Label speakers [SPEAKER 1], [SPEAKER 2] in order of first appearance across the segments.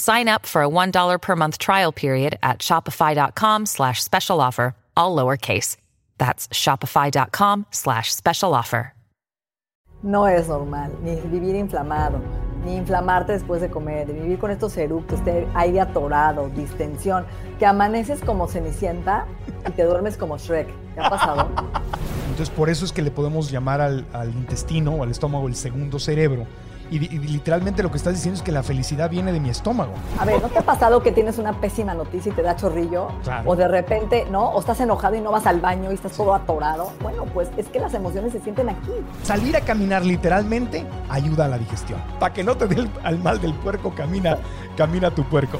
[SPEAKER 1] Sign up for a $1 per month trial period at shopify.com slash special offer, all lowercase. That's shopify.com slash special offer.
[SPEAKER 2] No es normal, ni vivir inflamado, ni inflamarte después de comer, ni vivir con estos eructos, este aire atorado, distensión, que amaneces como cenicienta y te duermes como Shrek. ¿Qué ha pasado?
[SPEAKER 3] Entonces, por eso es que le podemos llamar al, al intestino o al estómago el segundo cerebro y, y, literalmente lo que estás diciendo es que la felicidad viene de mi estómago.
[SPEAKER 2] A ver, ¿no te ha pasado que tienes una pésima noticia y te da chorrillo?
[SPEAKER 3] Claro.
[SPEAKER 2] O de repente, ¿no? O estás enojado y no vas al baño y estás todo atorado. Bueno, pues es que las emociones se sienten aquí.
[SPEAKER 3] Salir a caminar literalmente ayuda a la digestión. Para que no te dé al mal del puerco, camina, camina tu puerco.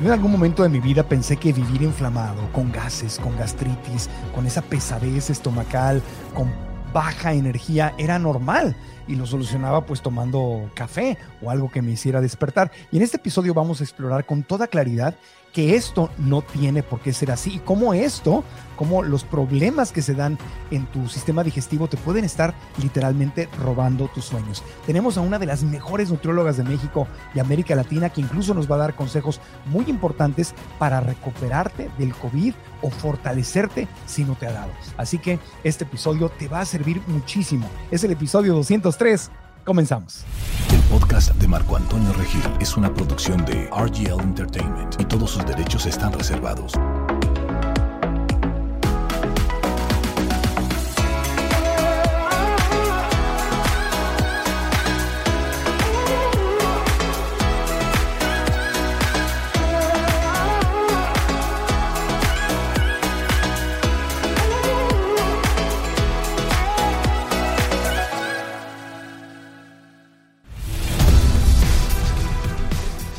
[SPEAKER 3] Yo en algún momento de mi vida pensé que vivir inflamado, con gases, con gastritis, con esa pesadez estomacal, con baja energía, era normal y lo solucionaba pues tomando café o algo que me hiciera despertar. Y en este episodio vamos a explorar con toda claridad que esto no tiene por qué ser así y cómo esto, cómo los problemas que se dan en tu sistema digestivo te pueden estar literalmente robando tus sueños. Tenemos a una de las mejores nutriólogas de México y América Latina que incluso nos va a dar consejos muy importantes para recuperarte del COVID o fortalecerte si no te ha dado. Así que este episodio te va a servir muchísimo. Es el episodio 203. Comenzamos.
[SPEAKER 4] El podcast de Marco Antonio Regil es una producción de RGL Entertainment y todos sus derechos están reservados.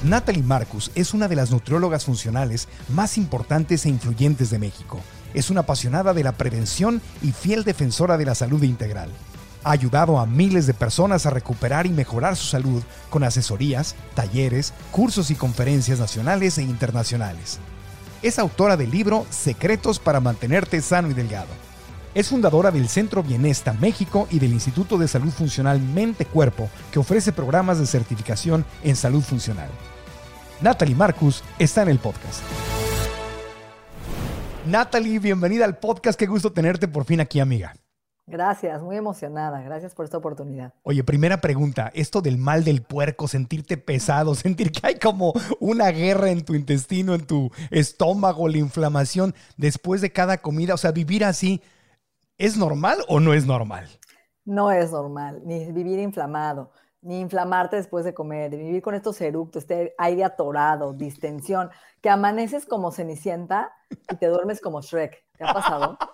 [SPEAKER 3] Natalie Marcus es una de las nutriólogas funcionales más importantes e influyentes de México. Es una apasionada de la prevención y fiel defensora de la salud integral. Ha ayudado a miles de personas a recuperar y mejorar su salud con asesorías, talleres, cursos y conferencias nacionales e internacionales. Es autora del libro Secretos para mantenerte sano y delgado. Es fundadora del Centro Bienesta México y del Instituto de Salud Funcional Mente Cuerpo, que ofrece programas de certificación en salud funcional. Natalie Marcus está en el podcast. Natalie, bienvenida al podcast. Qué gusto tenerte por fin aquí, amiga.
[SPEAKER 2] Gracias, muy emocionada. Gracias por esta oportunidad.
[SPEAKER 3] Oye, primera pregunta, esto del mal del puerco, sentirte pesado, sentir que hay como una guerra en tu intestino, en tu estómago, la inflamación después de cada comida, o sea, vivir así, ¿es normal o no es normal?
[SPEAKER 2] No es normal, ni vivir inflamado ni inflamarte después de comer, ni vivir con estos eructos, este aire atorado, distensión, que amaneces como cenicienta y te duermes como Shrek. ¿Te ha pasado?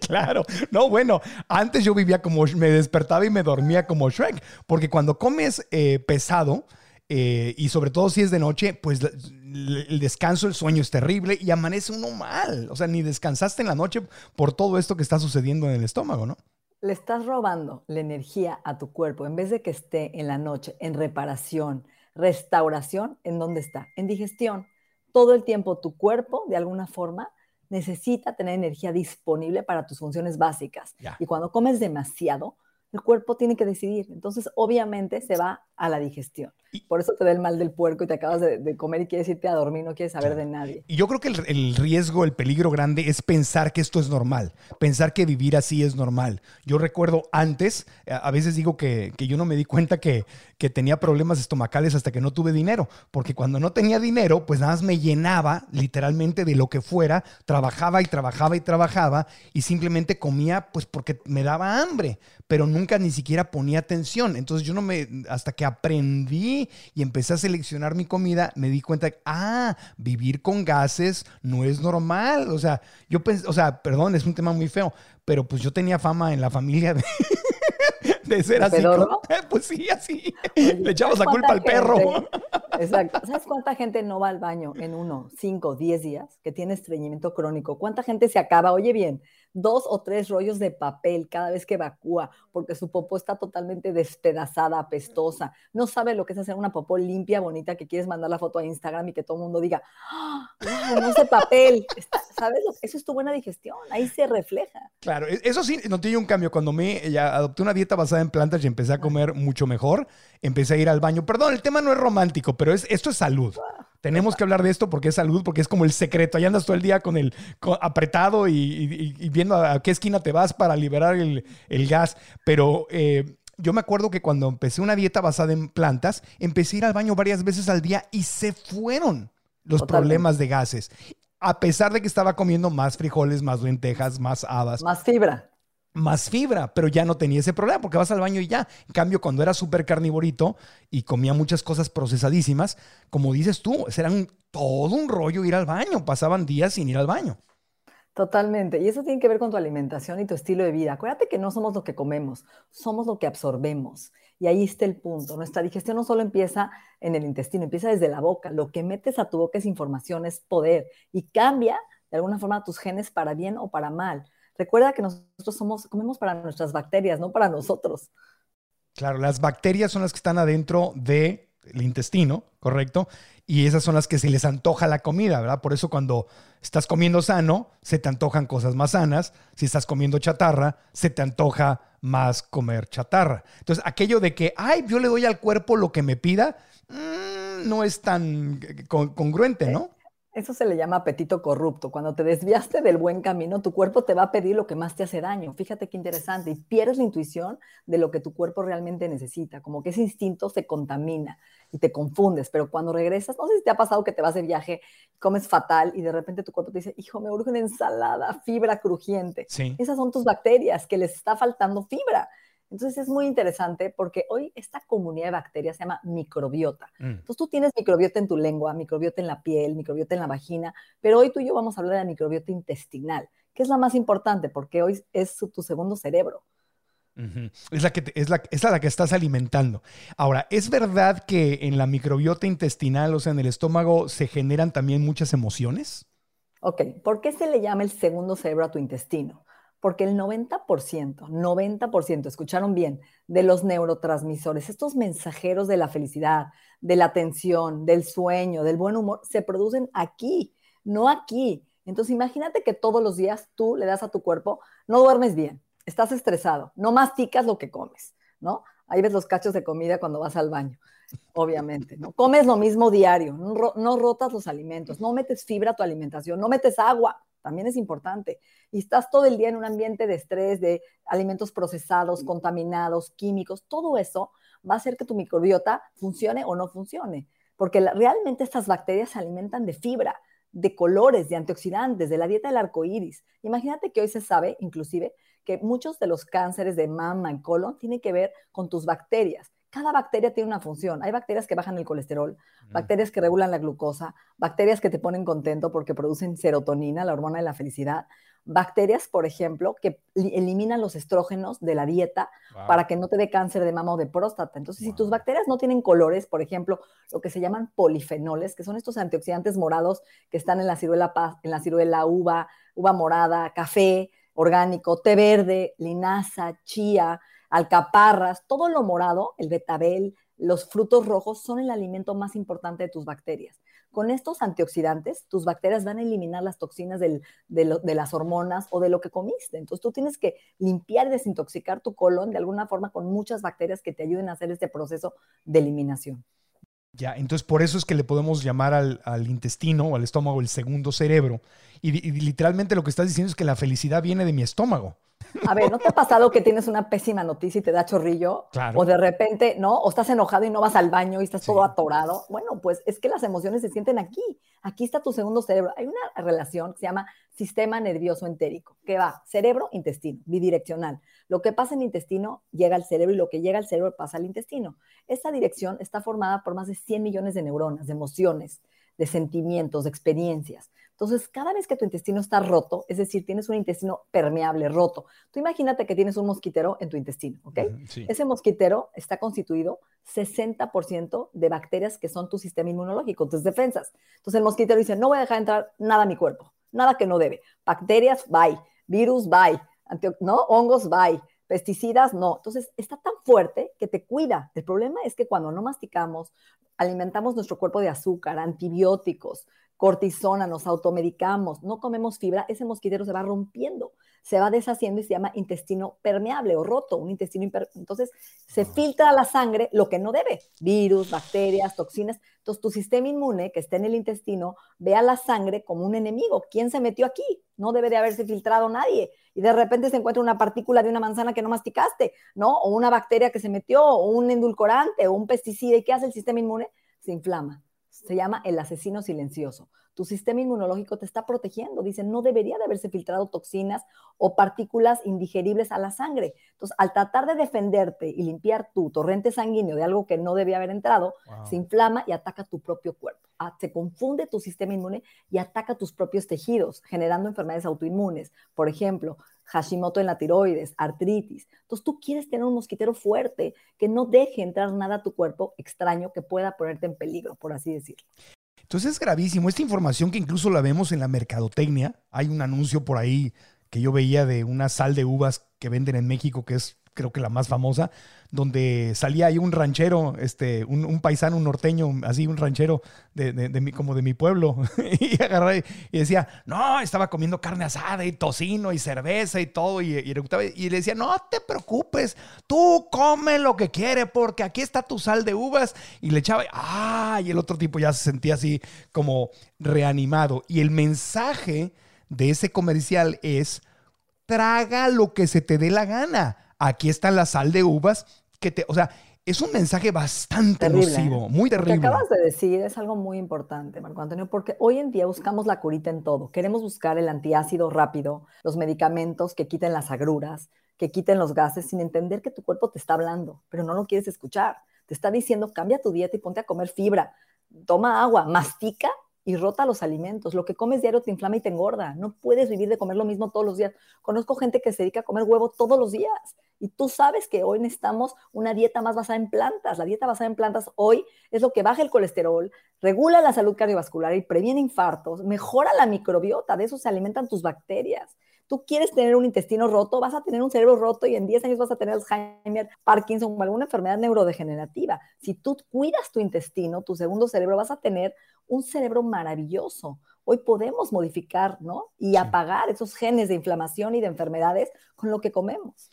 [SPEAKER 3] Claro, no, bueno, antes yo vivía como, me despertaba y me dormía como Shrek, porque cuando comes eh, pesado, eh, y sobre todo si es de noche, pues el descanso, el sueño es terrible y amanece uno mal. O sea, ni descansaste en la noche por todo esto que está sucediendo en el estómago, ¿no?
[SPEAKER 2] Le estás robando la energía a tu cuerpo, en vez de que esté en la noche en reparación, restauración, ¿en dónde está? En digestión. Todo el tiempo tu cuerpo, de alguna forma, necesita tener energía disponible para tus funciones básicas. Y cuando comes demasiado, el cuerpo tiene que decidir. Entonces, obviamente, se va a la digestión. Por eso te da el mal del puerco y te acabas de, comer y quieres irte a dormir, no quieres saber de nadie.
[SPEAKER 3] Y yo creo que el, riesgo, el peligro grande es pensar que esto es normal, pensar que vivir así es normal. Yo recuerdo antes, a veces digo que, yo no me di cuenta que, que tenía problemas estomacales hasta que no tuve dinero, porque cuando no tenía dinero, pues nada más me llenaba literalmente de lo que fuera, trabajaba y trabajaba y trabajaba y simplemente comía pues porque me daba hambre, pero nunca ni siquiera ponía atención. Entonces yo no me, hasta que aprendí y empecé a seleccionar mi comida, me di cuenta que, ah, vivir con gases no es normal. O sea, yo pensé, o sea, perdón, es un tema muy feo, pero pues yo tenía fama en la familia de, de ser así. Pues sí, así. Le echamos la culpa al perro.
[SPEAKER 2] Exacto. ¿Sabes cuánta gente no va al baño en uno, cinco, diez días que tiene estreñimiento crónico? ¿Cuánta gente se acaba? Oye bien, dos o tres rollos de papel cada vez que evacúa, porque su popó está totalmente despedazada, apestosa. No sabe lo que es hacer una popó limpia, bonita, que quieres mandar la foto a Instagram y que todo el mundo diga, ¡Ah! no ese papel. ¿Sabes? Eso es tu buena digestión, ahí se refleja.
[SPEAKER 3] Claro, e, eso sí, no tiene un cambio. Cuando me ya adopté una dieta basada en plantas y empecé a comer mucho mejor, empecé a ir al baño. Perdón, el tema no es romántico, pero es, esto es salud. Tenemos que hablar de esto porque es salud, porque es como el secreto. Ahí andas todo el día con el apretado y, viendo a qué esquina te vas para liberar el, gas. Pero eh, yo me acuerdo que cuando empecé una dieta basada en plantas, empecé a ir al baño varias veces al día y se fueron los problemas de gases. A pesar de que estaba comiendo más frijoles, más lentejas, más habas.
[SPEAKER 2] Más fibra
[SPEAKER 3] más fibra, pero ya no tenía ese problema porque vas al baño y ya. En cambio, cuando era súper carnivorito y comía muchas cosas procesadísimas, como dices tú, era todo un rollo ir al baño, pasaban días sin ir al baño.
[SPEAKER 2] Totalmente. Y eso tiene que ver con tu alimentación y tu estilo de vida. Acuérdate que no somos lo que comemos, somos lo que absorbemos. Y ahí está el punto. Nuestra digestión no solo empieza en el intestino, empieza desde la boca. Lo que metes a tu boca es información, es poder. Y cambia de alguna forma tus genes para bien o para mal. Recuerda que nosotros somos, comemos para nuestras bacterias, no para nosotros.
[SPEAKER 3] Claro, las bacterias son las que están adentro del intestino, ¿correcto? Y esas son las que se les antoja la comida, ¿verdad? Por eso cuando estás comiendo sano, se te antojan cosas más sanas. Si estás comiendo chatarra, se te antoja más comer chatarra. Entonces, aquello de que, ay, yo le doy al cuerpo lo que me pida, mm, no es tan congruente, ¿no?
[SPEAKER 2] Eso se le llama apetito corrupto. Cuando te desviaste del buen camino, tu cuerpo te va a pedir lo que más te hace daño. Fíjate qué interesante. Y pierdes la intuición de lo que tu cuerpo realmente necesita. Como que ese instinto se contamina y te confundes. Pero cuando regresas, no sé si te ha pasado que te vas de viaje, comes fatal y de repente tu cuerpo te dice, hijo, me urge una ensalada, fibra crujiente. Esas son tus bacterias que les está faltando fibra. Entonces es muy interesante porque hoy esta comunidad de bacterias se llama microbiota. Mm. Entonces tú tienes microbiota en tu lengua, microbiota en la piel, microbiota en la vagina, pero hoy tú y yo vamos a hablar de la microbiota intestinal, que es la más importante porque hoy es tu segundo cerebro.
[SPEAKER 3] Es la, que es, la, es la que estás alimentando. Ahora, ¿es verdad que en la microbiota intestinal, o sea, en el estómago, se generan también muchas emociones?
[SPEAKER 2] Ok, ¿por qué se le llama el segundo cerebro a tu intestino? Porque el 90%, 90%, escucharon bien, de los neurotransmisores, estos mensajeros de la felicidad, de la atención, del sueño, del buen humor, se producen aquí, no aquí. Entonces imagínate que todos los días tú le das a tu cuerpo, no duermes bien, estás estresado, no masticas lo que comes, ¿no? Ahí ves los cachos de comida cuando vas al baño, obviamente, ¿no? Comes lo mismo diario, no, no rotas los alimentos, no metes fibra a tu alimentación, no metes agua, también es importante. Y estás todo el día en un ambiente de estrés, de alimentos procesados, contaminados, químicos, todo eso va a hacer que tu microbiota funcione o no funcione, porque realmente estas bacterias se alimentan de fibra, de colores, de antioxidantes, de la dieta del arco iris. Imagínate que hoy se sabe, inclusive, que muchos de los cánceres de mama y colon tienen que ver con tus bacterias cada bacteria tiene una función. Hay bacterias que bajan el colesterol, bacterias que regulan la glucosa, bacterias que te ponen contento porque producen serotonina, la hormona de la felicidad, bacterias, por ejemplo, que eliminan los estrógenos de la dieta para que no te dé cáncer de mama o de próstata. Entonces, si tus bacterias no tienen colores, por ejemplo, lo que se llaman polifenoles, que son estos antioxidantes morados que están en la ciruela, en la ciruela uva, uva morada, café orgánico, té verde, linaza, chía, alcaparras, todo lo morado, el betabel, los frutos rojos son el alimento más importante de tus bacterias. Con estos antioxidantes, tus bacterias van a eliminar las toxinas de, de, las hormonas o de lo que comiste. Entonces tú tienes que limpiar y desintoxicar tu colon de alguna forma con muchas bacterias que te ayuden a hacer este proceso de eliminación.
[SPEAKER 3] Ya, entonces por eso es que le podemos llamar al, intestino o al estómago el segundo cerebro. Y, literalmente lo que estás diciendo es que la felicidad viene de mi estómago.
[SPEAKER 2] A ver, ¿no te ha pasado que tienes una pésima noticia y te da chorrillo?
[SPEAKER 3] Claro.
[SPEAKER 2] O de repente, ¿no? O estás enojado y no vas al baño y estás todo atorado. Bueno, pues es que las emociones se sienten aquí. Aquí está tu segundo cerebro. Hay una relación que se llama sistema nervioso entérico, que va cerebro-intestino, bidireccional. Lo que pasa en el intestino llega al cerebro y lo que llega al cerebro pasa al intestino. Esta dirección está formada por más de 100 millones de neuronas, de emociones, de sentimientos, de experiencias. Entonces, cada vez que tu intestino está roto, es decir, tienes un intestino permeable, roto, tú imagínate que tienes un mosquitero en tu intestino, ¿ok? Ese mosquitero está constituido 60% de bacterias que son tu sistema inmunológico, tus defensas. Entonces, el mosquitero dice, no voy a dejar entrar nada a mi cuerpo nada que no debe. Bacterias, bye. Virus, bye. ¿No? Hongos, bye. Pesticidas, no. Entonces, está tan fuerte que te cuida. El problema es que cuando no masticamos, alimentamos nuestro cuerpo de azúcar, antibióticos, cortisona, nos automedicamos, no comemos fibra, ese mosquitero se va rompiendo se va deshaciendo y se llama intestino permeable o roto, un intestino entonces se filtra a la sangre lo que no debe, virus, bacterias, toxinas. Entonces tu sistema inmune que está en el intestino ve a la sangre como un enemigo. ¿Quién se metió aquí? No debe de haberse filtrado nadie. Y de repente se encuentra una partícula de una manzana que no masticaste, ¿no? O una bacteria que se metió, o un endulcorante, o un pesticida. ¿Y qué hace el sistema inmune? Se inflama. Se llama el asesino silencioso tu sistema inmunológico te está protegiendo. Dicen, no debería de haberse filtrado toxinas o partículas indigeribles a la sangre. Entonces, al tratar de defenderte y limpiar tu torrente sanguíneo de algo que no debía haber entrado, se inflama y ataca tu propio cuerpo. Ah, se confunde tu sistema inmune y ataca tus propios tejidos, generando enfermedades autoinmunes. Por ejemplo, Hashimoto en la tiroides, artritis. Entonces tú quieres tener un mosquitero fuerte que no deje entrar nada a tu cuerpo extraño que pueda ponerte en peligro, por así decirlo.
[SPEAKER 3] Entonces es gravísimo. Esta información que incluso la vemos en la mercadotecnia, hay un anuncio por ahí que yo veía de una sal de uvas que venden en México que es creo que la más famosa, donde salía ahí un ranchero, este, un, paisano, norteño, así un ranchero de, de, mi, como de mi pueblo, y agarré y decía, no, estaba comiendo carne asada y tocino y cerveza y todo, y, y, y le decía, no te preocupes, tú come lo que quieres, porque aquí está tu sal de uvas, y le echaba, ah, y el otro tipo ya se sentía así como reanimado, y el mensaje de ese comercial es, traga lo que se te dé la gana aquí está la sal de uvas, que te, o sea, es un mensaje bastante nocivo, muy terrible.
[SPEAKER 2] Lo que acabas de decir es algo muy importante, Marco Antonio, porque hoy en día buscamos la curita en todo. Queremos buscar el antiácido rápido, los medicamentos que quiten las agruras, que quiten los gases, sin entender que tu cuerpo te está hablando, pero no lo quieres escuchar. Te está diciendo, cambia tu dieta y ponte a comer fibra, toma agua, mastica y rota los alimentos. Lo que comes diario te inflama y te engorda. No puedes vivir de comer lo mismo todos los días. Conozco gente que se dedica a comer huevo todos los días y tú sabes que hoy necesitamos una dieta más basada en plantas. La dieta basada en plantas hoy es lo que baja el colesterol, regula la salud cardiovascular y previene infartos, mejora la microbiota, de eso se alimentan tus bacterias. Tú quieres tener un intestino roto, vas a tener un cerebro roto y en 10 años vas a tener Alzheimer, Parkinson o alguna enfermedad neurodegenerativa. Si tú cuidas tu intestino, tu segundo cerebro, vas a tener un cerebro maravilloso. Hoy podemos modificar, ¿no? Y apagar esos genes de inflamación y de enfermedades con lo que comemos.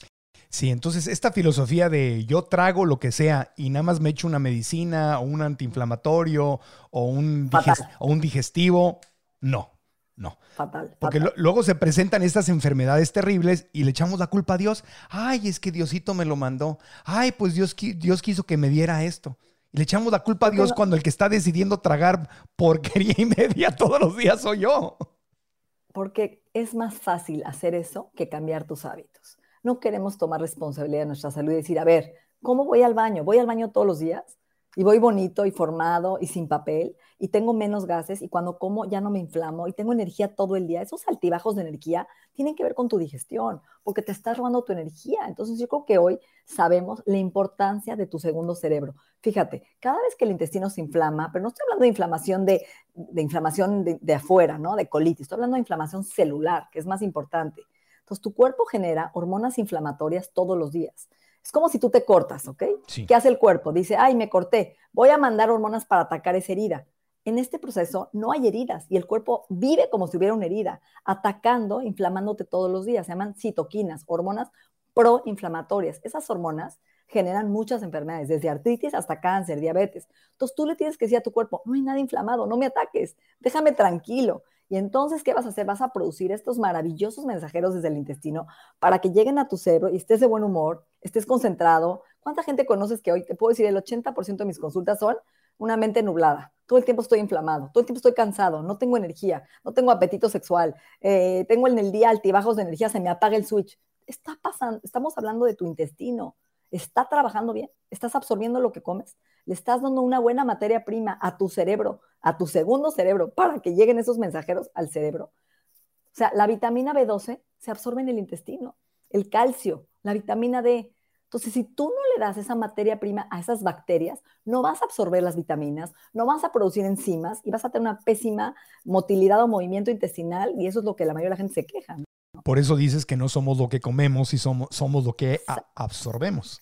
[SPEAKER 3] Sí, entonces esta filosofía de yo trago lo que sea y nada más me echo una medicina o un antiinflamatorio o un, o un digestivo, no, no.
[SPEAKER 2] Fatal.
[SPEAKER 3] Porque luego se presentan estas enfermedades terribles y le echamos la culpa a Dios. Ay, es que Diosito me lo mandó. Ay, pues Dios, Dios quiso que me diera esto. Y le echamos la culpa a Dios cuando el que está decidiendo tragar porquería y media todos los días soy yo.
[SPEAKER 2] Porque es más fácil hacer eso que cambiar tus hábitos no queremos tomar responsabilidad de nuestra salud y decir, a ver, ¿cómo voy al baño? ¿Voy al baño todos los días? Y voy bonito y formado y sin papel y tengo menos gases y cuando como ya no me inflamo y tengo energía todo el día. Esos altibajos de energía tienen que ver con tu digestión porque te estás robando tu energía. Entonces yo creo que hoy sabemos la importancia de tu segundo cerebro. Fíjate, cada vez que el intestino se inflama, pero no estoy hablando de inflamación de, inflamación de, de afuera, ¿no? De colitis, estoy hablando de inflamación celular, que es más importante. Entonces, tu cuerpo genera hormonas inflamatorias todos los días. Es como si tú te cortas, ¿ok?
[SPEAKER 3] Sí.
[SPEAKER 2] ¿Qué hace el cuerpo? Dice, ay, me corté, voy a mandar hormonas para atacar esa herida. En este proceso no hay heridas y el cuerpo vive como si hubiera una herida, atacando, inflamándote todos los días. Se llaman citoquinas, hormonas proinflamatorias. Esas hormonas generan muchas enfermedades, desde artritis hasta cáncer, diabetes. Entonces tú le tienes que decir a tu cuerpo, no hay nada inflamado, no me ataques, déjame tranquilo. Y entonces, ¿qué vas a hacer? Vas a producir estos maravillosos mensajeros desde el intestino para que lleguen a tu cerebro y estés de buen humor, estés concentrado. ¿Cuánta gente conoces que hoy te puedo decir el 80% de mis consultas son una mente nublada? Todo el tiempo estoy inflamado, todo el tiempo estoy cansado, no tengo energía, no tengo apetito sexual, eh, tengo en el día altibajos de energía, se me apaga el switch. Está pasando, estamos hablando de tu intestino está trabajando bien, estás absorbiendo lo que comes, le estás dando una buena materia prima a tu cerebro, a tu segundo cerebro, para que lleguen esos mensajeros al cerebro. O sea, la vitamina B12 se absorbe en el intestino, el calcio, la vitamina D. Entonces, si tú no le das esa materia prima a esas bacterias, no vas a absorber las vitaminas, no vas a producir enzimas y vas a tener una pésima motilidad o movimiento intestinal y eso es lo que la mayoría de la gente se queja. ¿no?
[SPEAKER 3] Por eso dices que no somos lo que comemos y somos, somos lo que absorbemos.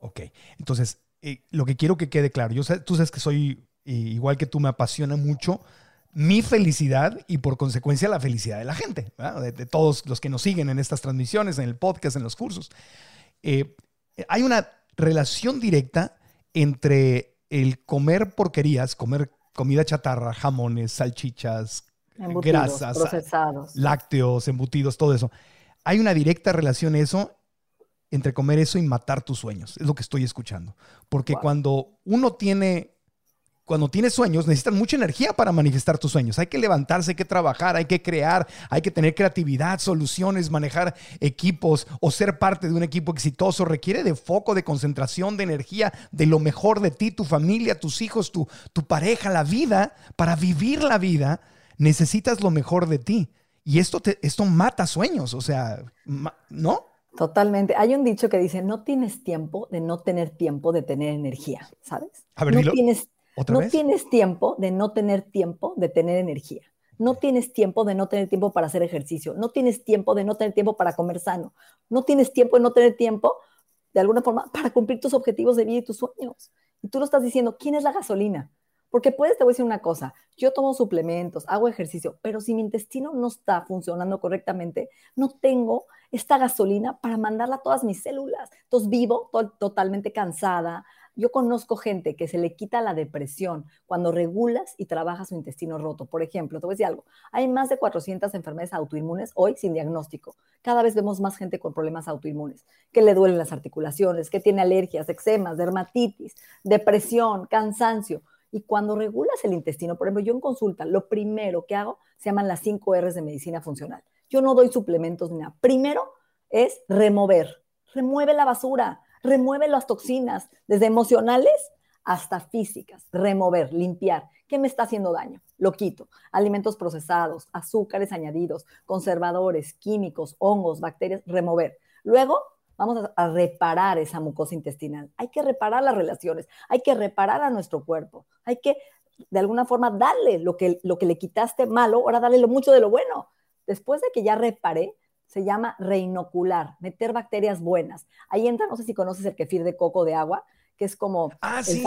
[SPEAKER 3] Ok, entonces, eh, lo que quiero que quede claro, yo sé, tú sabes que soy, eh, igual que tú, me apasiona mucho mi felicidad y por consecuencia la felicidad de la gente, de, de, todos los que nos siguen en estas transmisiones, en el podcast, en los cursos. Eh, hay una relación directa entre el comer porquerías, comer comida chatarra, jamones, salchichas,
[SPEAKER 2] Embutidos,
[SPEAKER 3] grasas,
[SPEAKER 2] procesados.
[SPEAKER 3] lácteos, embutidos, todo eso. Hay una directa relación eso entre comer eso y matar tus sueños. Es lo que estoy escuchando. Porque
[SPEAKER 2] Wow.
[SPEAKER 3] cuando uno tiene, cuando tiene sueños, necesitas mucha energía para manifestar tus sueños. Hay que levantarse, hay que trabajar, hay que crear, hay que tener creatividad, soluciones, manejar equipos o ser parte de un equipo exitoso. Requiere de foco, de concentración, de energía, de lo mejor de ti, tu familia, tus hijos, tu, tu pareja, la vida. Para vivir la vida, necesitas lo mejor de ti. Y esto, te, esto mata sueños, o sea, ma- ¿no?
[SPEAKER 2] Totalmente. Hay un dicho que dice, no tienes tiempo de no tener tiempo de tener energía, ¿sabes?
[SPEAKER 3] A ver,
[SPEAKER 2] no
[SPEAKER 3] dilo
[SPEAKER 2] tienes,
[SPEAKER 3] otra
[SPEAKER 2] no
[SPEAKER 3] vez.
[SPEAKER 2] tienes tiempo de no tener tiempo de tener energía. No tienes tiempo de no tener tiempo para hacer ejercicio. No tienes tiempo de no tener tiempo para comer sano. No tienes tiempo de no tener tiempo, de alguna forma, para cumplir tus objetivos de vida y tus sueños. Y tú lo estás diciendo, ¿quién es la gasolina? Porque puedes, te voy a decir una cosa, yo tomo suplementos, hago ejercicio, pero si mi intestino no está funcionando correctamente, no tengo esta gasolina para mandarla a todas mis células. Entonces vivo to- totalmente cansada. Yo conozco gente que se le quita la depresión cuando regulas y trabajas su intestino roto. Por ejemplo, te voy a decir algo, hay más de 400 enfermedades autoinmunes hoy sin diagnóstico. Cada vez vemos más gente con problemas autoinmunes, que le duelen las articulaciones, que tiene alergias, eczemas, dermatitis, depresión, cansancio. Y cuando regulas el intestino, por ejemplo, yo en consulta, lo primero que hago se llaman las 5 R's de medicina funcional. Yo no doy suplementos ni nada. Primero es remover. Remueve la basura, remueve las toxinas, desde emocionales hasta físicas. Remover, limpiar. ¿Qué me está haciendo daño? Lo quito. Alimentos procesados, azúcares añadidos, conservadores, químicos, hongos, bacterias, remover. Luego vamos a, a reparar esa mucosa intestinal. Hay que reparar las relaciones, hay que reparar a nuestro cuerpo, hay que de alguna forma darle lo que, lo que le quitaste malo, ahora darle lo mucho de lo bueno. Después de que ya reparé, se llama reinocular, meter bacterias buenas. Ahí entra, no sé si conoces el kefir de coco de agua, que es como
[SPEAKER 3] Ah, sí.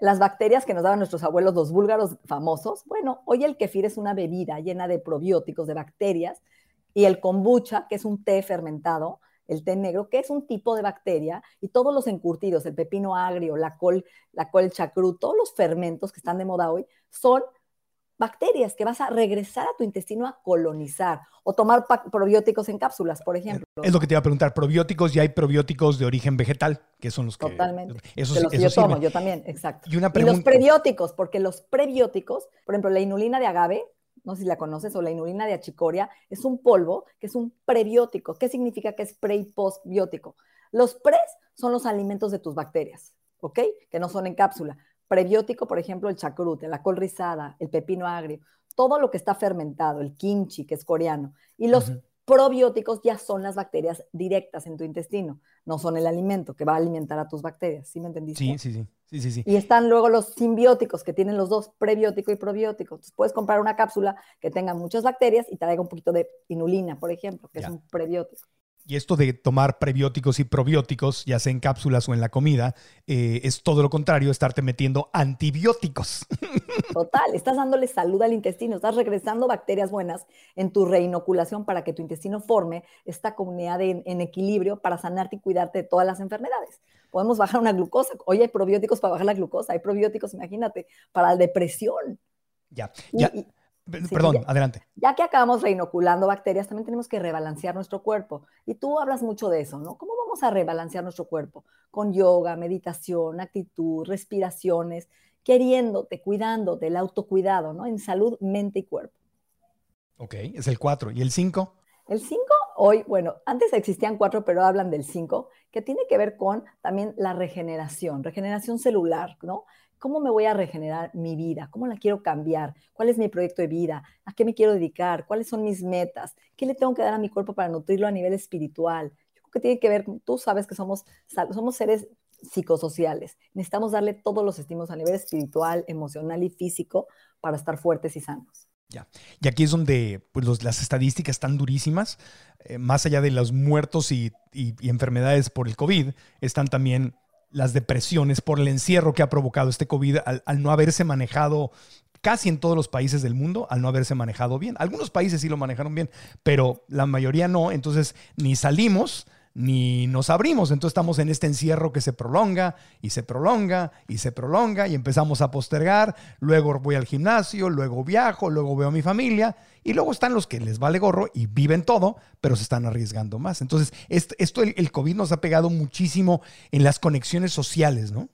[SPEAKER 2] las bacterias que nos daban nuestros abuelos, los búlgaros famosos. Bueno, hoy el kefir es una bebida llena de probióticos, de bacterias, y el kombucha, que es un té fermentado, el té negro, que es un tipo de bacteria, y todos los encurtidos, el pepino agrio, la col, la col chacrú, todos los fermentos que están de moda hoy, son bacterias que vas a regresar a tu intestino a colonizar o tomar probióticos en cápsulas, por ejemplo.
[SPEAKER 3] Es lo que te iba a preguntar. Probióticos y hay probióticos de origen vegetal, que son los que.
[SPEAKER 2] Totalmente.
[SPEAKER 3] Eso,
[SPEAKER 2] de
[SPEAKER 3] sí-
[SPEAKER 2] los que yo tomo, yo también, exacto.
[SPEAKER 3] Y una
[SPEAKER 2] Y los prebióticos, porque los prebióticos, por ejemplo, la inulina de agave, no sé si la conoces, o la inulina de achicoria, es un polvo que es un prebiótico. ¿Qué significa que es pre y postbiótico? Los pres son los alimentos de tus bacterias, ¿ok? Que no son en cápsula. Prebiótico, por ejemplo, el chacrute, la col rizada, el pepino agrio, todo lo que está fermentado, el kimchi, que es coreano. Y los probióticos ya son las bacterias directas en tu intestino, no son el alimento que va a alimentar a tus bacterias, ¿sí me entendiste?
[SPEAKER 3] Sí, sí, sí. Sí, sí, sí.
[SPEAKER 2] Y están luego los simbióticos que tienen los dos, prebiótico y probiótico. Entonces puedes comprar una cápsula que tenga muchas bacterias y traiga un poquito de inulina, por ejemplo, que es un prebiótico.
[SPEAKER 3] Y esto de tomar prebióticos y probióticos, ya sea en cápsulas o en la comida, eh, es todo lo contrario, estarte metiendo antibióticos.
[SPEAKER 2] Total, estás dándole salud al intestino, estás regresando bacterias buenas en tu reinoculación para que tu intestino forme esta comunidad en equilibrio para sanarte y cuidarte de todas las enfermedades. Podemos bajar una glucosa. Hoy hay probióticos para bajar la glucosa, hay probióticos, imagínate, para la depresión.
[SPEAKER 3] Ya, ya. Perdón, adelante.
[SPEAKER 2] Ya que acabamos reinoculando bacterias, también tenemos que rebalancear nuestro cuerpo. Y tú hablas mucho de eso, ¿no? ¿Cómo vamos a rebalancear nuestro cuerpo? Con yoga, meditación, actitud, respiraciones, queriéndote, cuidándote, el autocuidado, ¿no? En salud, mente y cuerpo.
[SPEAKER 3] Ok, es el 4. ¿Y el 5?
[SPEAKER 2] El 5, hoy, bueno, antes existían cuatro, pero hablan del 5, que tiene que ver con también la regeneración, regeneración celular, ¿no? ¿Cómo me voy a regenerar mi vida? ¿Cómo la quiero cambiar? ¿Cuál es mi proyecto de vida? ¿A qué me quiero dedicar? ¿Cuáles son mis metas? ¿Qué le tengo que dar a mi cuerpo para nutrirlo a nivel espiritual? Yo que tiene que ver, tú sabes que somos, somos seres psicosociales. Necesitamos darle todos los estímulos a nivel espiritual, emocional y físico para estar fuertes y sanos.
[SPEAKER 3] Y aquí es donde pues, las estadísticas están durísimas. Eh, más allá de los muertos y, enfermedades por el COVID, están también las depresiones por el encierro que ha provocado este COVID al, no haberse manejado casi en todos los países del mundo, al no haberse manejado bien. Algunos países sí lo manejaron bien, pero la mayoría no. Entonces, ni salimos, ni nos abrimos. Entonces estamos en este encierro que se prolonga y se prolonga y se prolonga y empezamos a postergar. Luego voy al gimnasio, luego viajo, luego veo a mi familia y luego están los que les vale gorro y viven todo, pero se están arriesgando más. Entonces, esto, el, el COVID nos ha pegado muchísimo en las conexiones sociales, ¿no?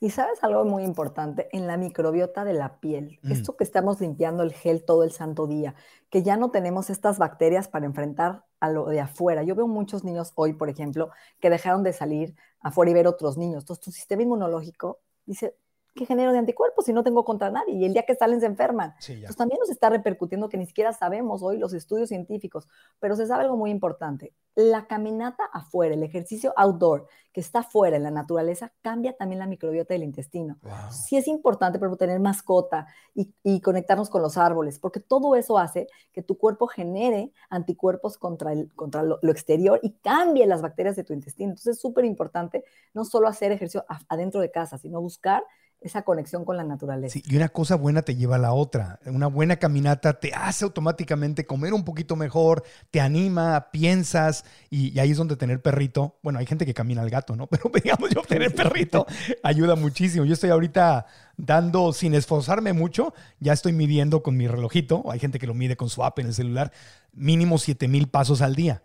[SPEAKER 2] Y sabes algo muy importante, en la microbiota de la piel, mm. esto que estamos limpiando el gel todo el santo día, que ya no tenemos estas bacterias para enfrentar a lo de afuera. Yo veo muchos niños hoy, por ejemplo, que dejaron de salir afuera y ver otros niños. Entonces, tu sistema inmunológico dice, ¿qué genero de anticuerpos si no tengo contra nadie? Y el día que salen se enferman. pues también nos está repercutiendo que ni siquiera sabemos hoy los estudios científicos, pero se sabe algo muy importante. La caminata afuera, el ejercicio outdoor, que está afuera en la naturaleza, cambia también la microbiota del intestino. Sí es importante, por tener mascota y, conectarnos con los árboles, porque todo eso hace que tu cuerpo genere anticuerpos contra, el, contra lo, exterior y cambie las bacterias de tu intestino. Entonces es súper importante no solo hacer ejercicio adentro de casa, sino buscar esa conexión con la naturaleza.
[SPEAKER 3] Sí, y una cosa buena te lleva a la otra. Una buena caminata te hace automáticamente comer un poquito mejor, te anima, piensas, y, ahí es donde tener perrito, bueno, hay gente que camina al gato, ¿no? Pero digamos, yo tener perrito ayuda muchísimo. Yo estoy ahorita dando, sin esforzarme mucho, ya estoy midiendo con mi relojito, hay gente que lo mide con su app en el celular, mínimo 7 mil pasos al día.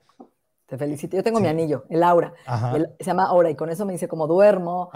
[SPEAKER 2] Te felicito. Yo tengo mi anillo, el aura. se llama aura y con eso me dice cómo duermo,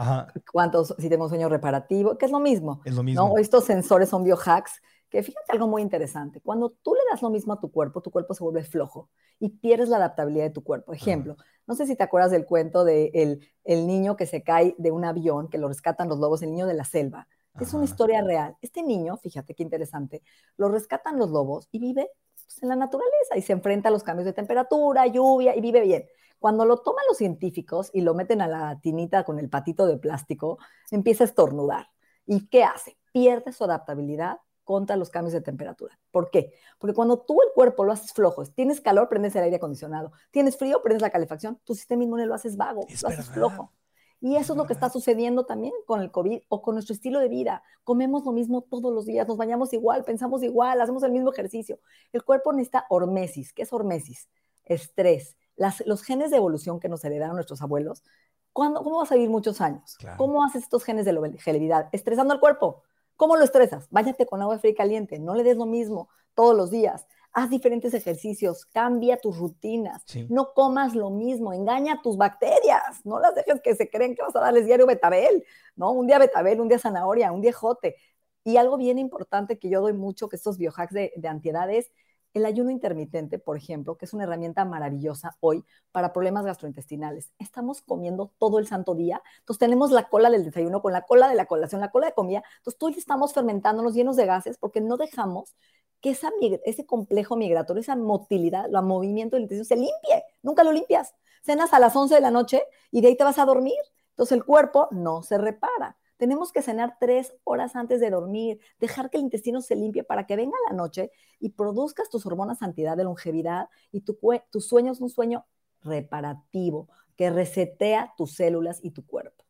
[SPEAKER 2] cuántos, si tengo sueño reparativo, que es lo mismo.
[SPEAKER 3] Es lo mismo.
[SPEAKER 2] Estos sensores son biohacks, que fíjate algo muy interesante. Cuando tú le das lo mismo a tu cuerpo, tu cuerpo se vuelve flojo y pierdes la adaptabilidad de tu cuerpo. Ejemplo, no sé si te acuerdas del cuento de el, el, niño que se cae de un avión, que lo rescatan los lobos, el niño de la selva. Es una historia real. Este niño, fíjate qué interesante, lo rescatan los lobos y vive pues, en la naturaleza y se enfrenta a los cambios de temperatura, lluvia y vive bien. Cuando lo toman los científicos y lo meten a la tinita con el patito de plástico, empieza a estornudar. ¿Y qué hace? Pierde su adaptabilidad contra los cambios de temperatura. ¿Por qué? Porque cuando tú el cuerpo lo haces flojo, tienes calor, prendes el aire acondicionado, tienes frío, prendes la calefacción, tu sistema inmune lo haces vago, lo haces flojo. Y eso es lo que está sucediendo también con el COVID o con nuestro estilo de vida. Comemos lo mismo todos los días, nos bañamos igual, pensamos igual, hacemos el mismo ejercicio. El cuerpo necesita hormesis. ¿Qué es hormesis? Estrés. los genes de evolución que nos heredaron nuestros abuelos. ¿cuándo, ¿Cómo vas a vivir muchos años? ¿Cómo haces estos genes de longevidad? Estresando al cuerpo. ¿Cómo lo estresas? Báñate con agua fría y caliente. No le des lo mismo todos los días haz diferentes ejercicios, cambia tus rutinas, no comas lo mismo, engaña a tus bacterias, no las dejes que se creen que vas a darles diario betabel, ¿no? Un día betabel, un día zanahoria, un día jote. Y algo bien importante que yo doy mucho, que estos biohacks de, de antiedad es el ayuno intermitente, por ejemplo, que es una herramienta maravillosa hoy para problemas gastrointestinales. Estamos comiendo todo el santo día, entonces tenemos la cola del desayuno con la cola de la colación, la cola de comida, entonces todo el día estamos fermentándonos llenos de gases porque no dejamos que esa, ese complejo migratorio, esa motilidad, el movimiento del intestino se limpie, nunca lo limpias. Cenas a las 11 de la noche y de ahí te vas a dormir, entonces el cuerpo no se repara. Tenemos que cenar tres horas antes de dormir, dejar que el intestino se limpie para que venga la noche y produzcas tus hormonas antiedad de longevidad y tu, tu sueño es un sueño reparativo que resetea tus células y tu cuerpo.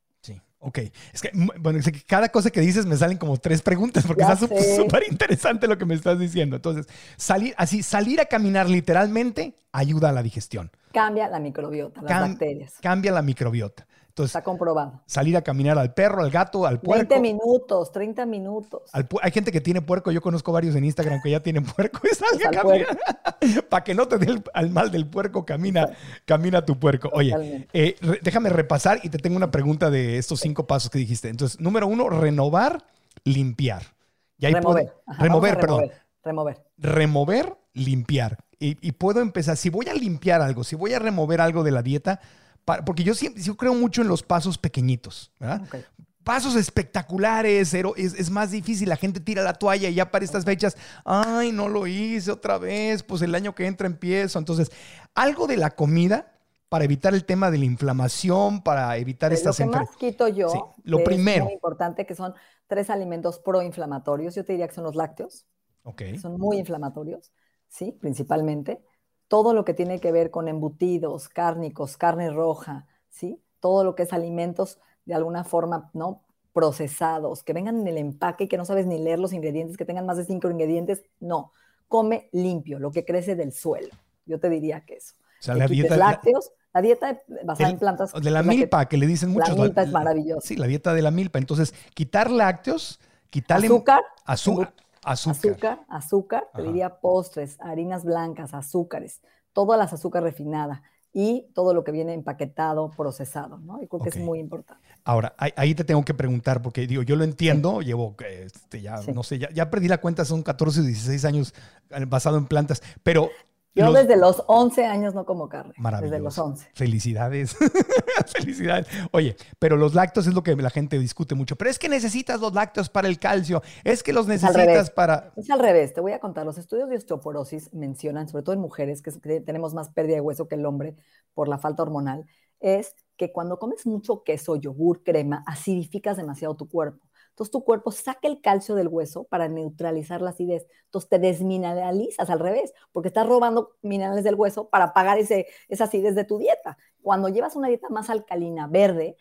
[SPEAKER 3] Ok. Es que, bueno, es que cada cosa que dices me salen como tres preguntas porque está súper interesante lo que me estás diciendo. Entonces, salir así, salir a caminar literalmente ayuda a la digestión.
[SPEAKER 2] Cambia la microbiota, las bacterias.
[SPEAKER 3] Cambia la microbiota.
[SPEAKER 2] Está comprobado.
[SPEAKER 3] Salir a caminar al perro, al gato, al puerco.
[SPEAKER 2] 20 minutos, 30 minutos.
[SPEAKER 3] hay gente que tiene puerco, yo conozco varios en Instagram que ya tienen puerco y salga a caminar. Para que no te dé al mal del puerco, camina, camina tu puerco. Oye, eh, déjame repasar y te tengo una pregunta de estos cinco pasos que dijiste. Entonces, número uno, renovar, limpiar.
[SPEAKER 2] Y remover.
[SPEAKER 3] remover, perdón.
[SPEAKER 2] Remover.
[SPEAKER 3] Remover, limpiar. Y, y puedo empezar, si voy a limpiar algo, si voy a remover algo de la dieta, porque yo siempre, yo creo mucho en los pasos pequeñitos, ¿verdad? Pasos espectaculares, es, es, más difícil, la gente tira la toalla y ya para estas fechas, ay, no lo hice otra vez, pues el año que entra empiezo. Entonces, algo de la comida para evitar el tema de la inflamación, para evitar estas
[SPEAKER 2] enfermedades. Lo que más quito yo,
[SPEAKER 3] lo primero.
[SPEAKER 2] es muy importante, que son tres alimentos proinflamatorios, yo te diría que son los lácteos,
[SPEAKER 3] okay.
[SPEAKER 2] son muy inflamatorios, ¿sí? Principalmente todo lo que tiene que ver con embutidos, cárnicos, carne roja, ¿sí? Todo lo que es alimentos de alguna forma, ¿no? Procesados, que vengan en el empaque y que no sabes ni leer los ingredientes, que tengan más de cinco ingredientes, no. Come limpio, lo que crece del suelo. Yo te diría que eso.
[SPEAKER 3] O sea, la dieta,
[SPEAKER 2] lácteos, la dieta basada en plantas.
[SPEAKER 3] De la milpa, que, le dicen muchos.
[SPEAKER 2] La milpa es maravillosa.
[SPEAKER 3] Sí, la dieta de la milpa. Entonces, quitar lácteos, quitarle.
[SPEAKER 2] Azúcar.
[SPEAKER 3] Azúcar.
[SPEAKER 2] Azúcar. Azúcar, te diría postres, harinas blancas, azúcares, todas las azúcar refinada y todo lo que viene empaquetado, procesado, ¿no? Y creo que es muy importante.
[SPEAKER 3] Ahora, ahí te tengo que preguntar, porque digo, yo lo entiendo, llevo, este, ya, no sé, ya, ya, perdí la cuenta, son 14 o 16 años eh, basado en plantas, pero
[SPEAKER 2] yo desde los 11 años no como carne.
[SPEAKER 3] Maravilloso.
[SPEAKER 2] Desde los 11.
[SPEAKER 3] Felicidades. Felicidades. Oye, pero los lácteos es lo que la gente discute mucho. Pero es que necesitas los lácteos para el calcio. Es que los necesitas para.
[SPEAKER 2] Es al revés. Te voy a contar. Los estudios de osteoporosis mencionan, sobre todo en mujeres, que tenemos más pérdida de hueso que el hombre por la falta hormonal, es que cuando comes mucho queso, yogur, crema, acidificas demasiado tu cuerpo. Entonces tu cuerpo saca el calcio del hueso para neutralizar la acidez. Entonces te desmineralizas al revés, porque estás robando minerales del hueso para pagar ese, esa acidez de tu dieta. Cuando llevas una dieta más alcalina, verde,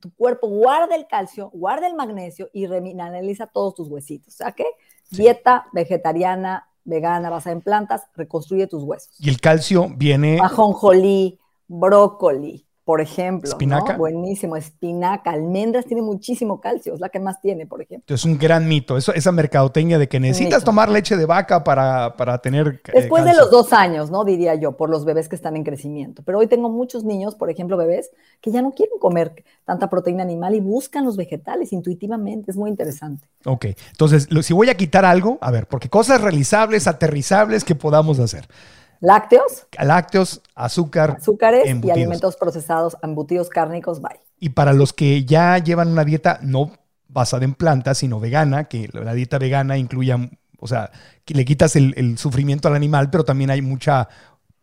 [SPEAKER 2] tu cuerpo guarda el calcio, guarda el magnesio y remineraliza todos tus huesitos. O sea que dieta vegetariana, vegana, basada en plantas, reconstruye tus huesos.
[SPEAKER 3] Y el calcio viene...
[SPEAKER 2] Ajonjolí, brócoli, por ejemplo.
[SPEAKER 3] Espinaca.
[SPEAKER 2] Buenísimo, espinaca, almendras tiene muchísimo calcio, es la que más tiene, por ejemplo.
[SPEAKER 3] Es un gran mito, eso, esa mercadotecnia de que necesitas tomar leche de vaca para, para tener...
[SPEAKER 2] Eh, Después de los dos años, ¿no? Diría yo, por los bebés que están en crecimiento. Pero hoy tengo muchos niños, por ejemplo, bebés, que ya no quieren comer tanta proteína animal y buscan los vegetales intuitivamente, es muy interesante.
[SPEAKER 3] Ok, entonces, si voy a quitar algo, a ver, porque cosas realizables, aterrizables que podamos hacer.
[SPEAKER 2] Lácteos.
[SPEAKER 3] Lácteos, azúcar.
[SPEAKER 2] Azúcares y alimentos procesados, embutidos cárnicos, bye.
[SPEAKER 3] Y para los que ya llevan una dieta no basada en plantas, sino vegana, que la dieta vegana incluya, o sea, que le quitas el, el sufrimiento al animal, pero también hay mucha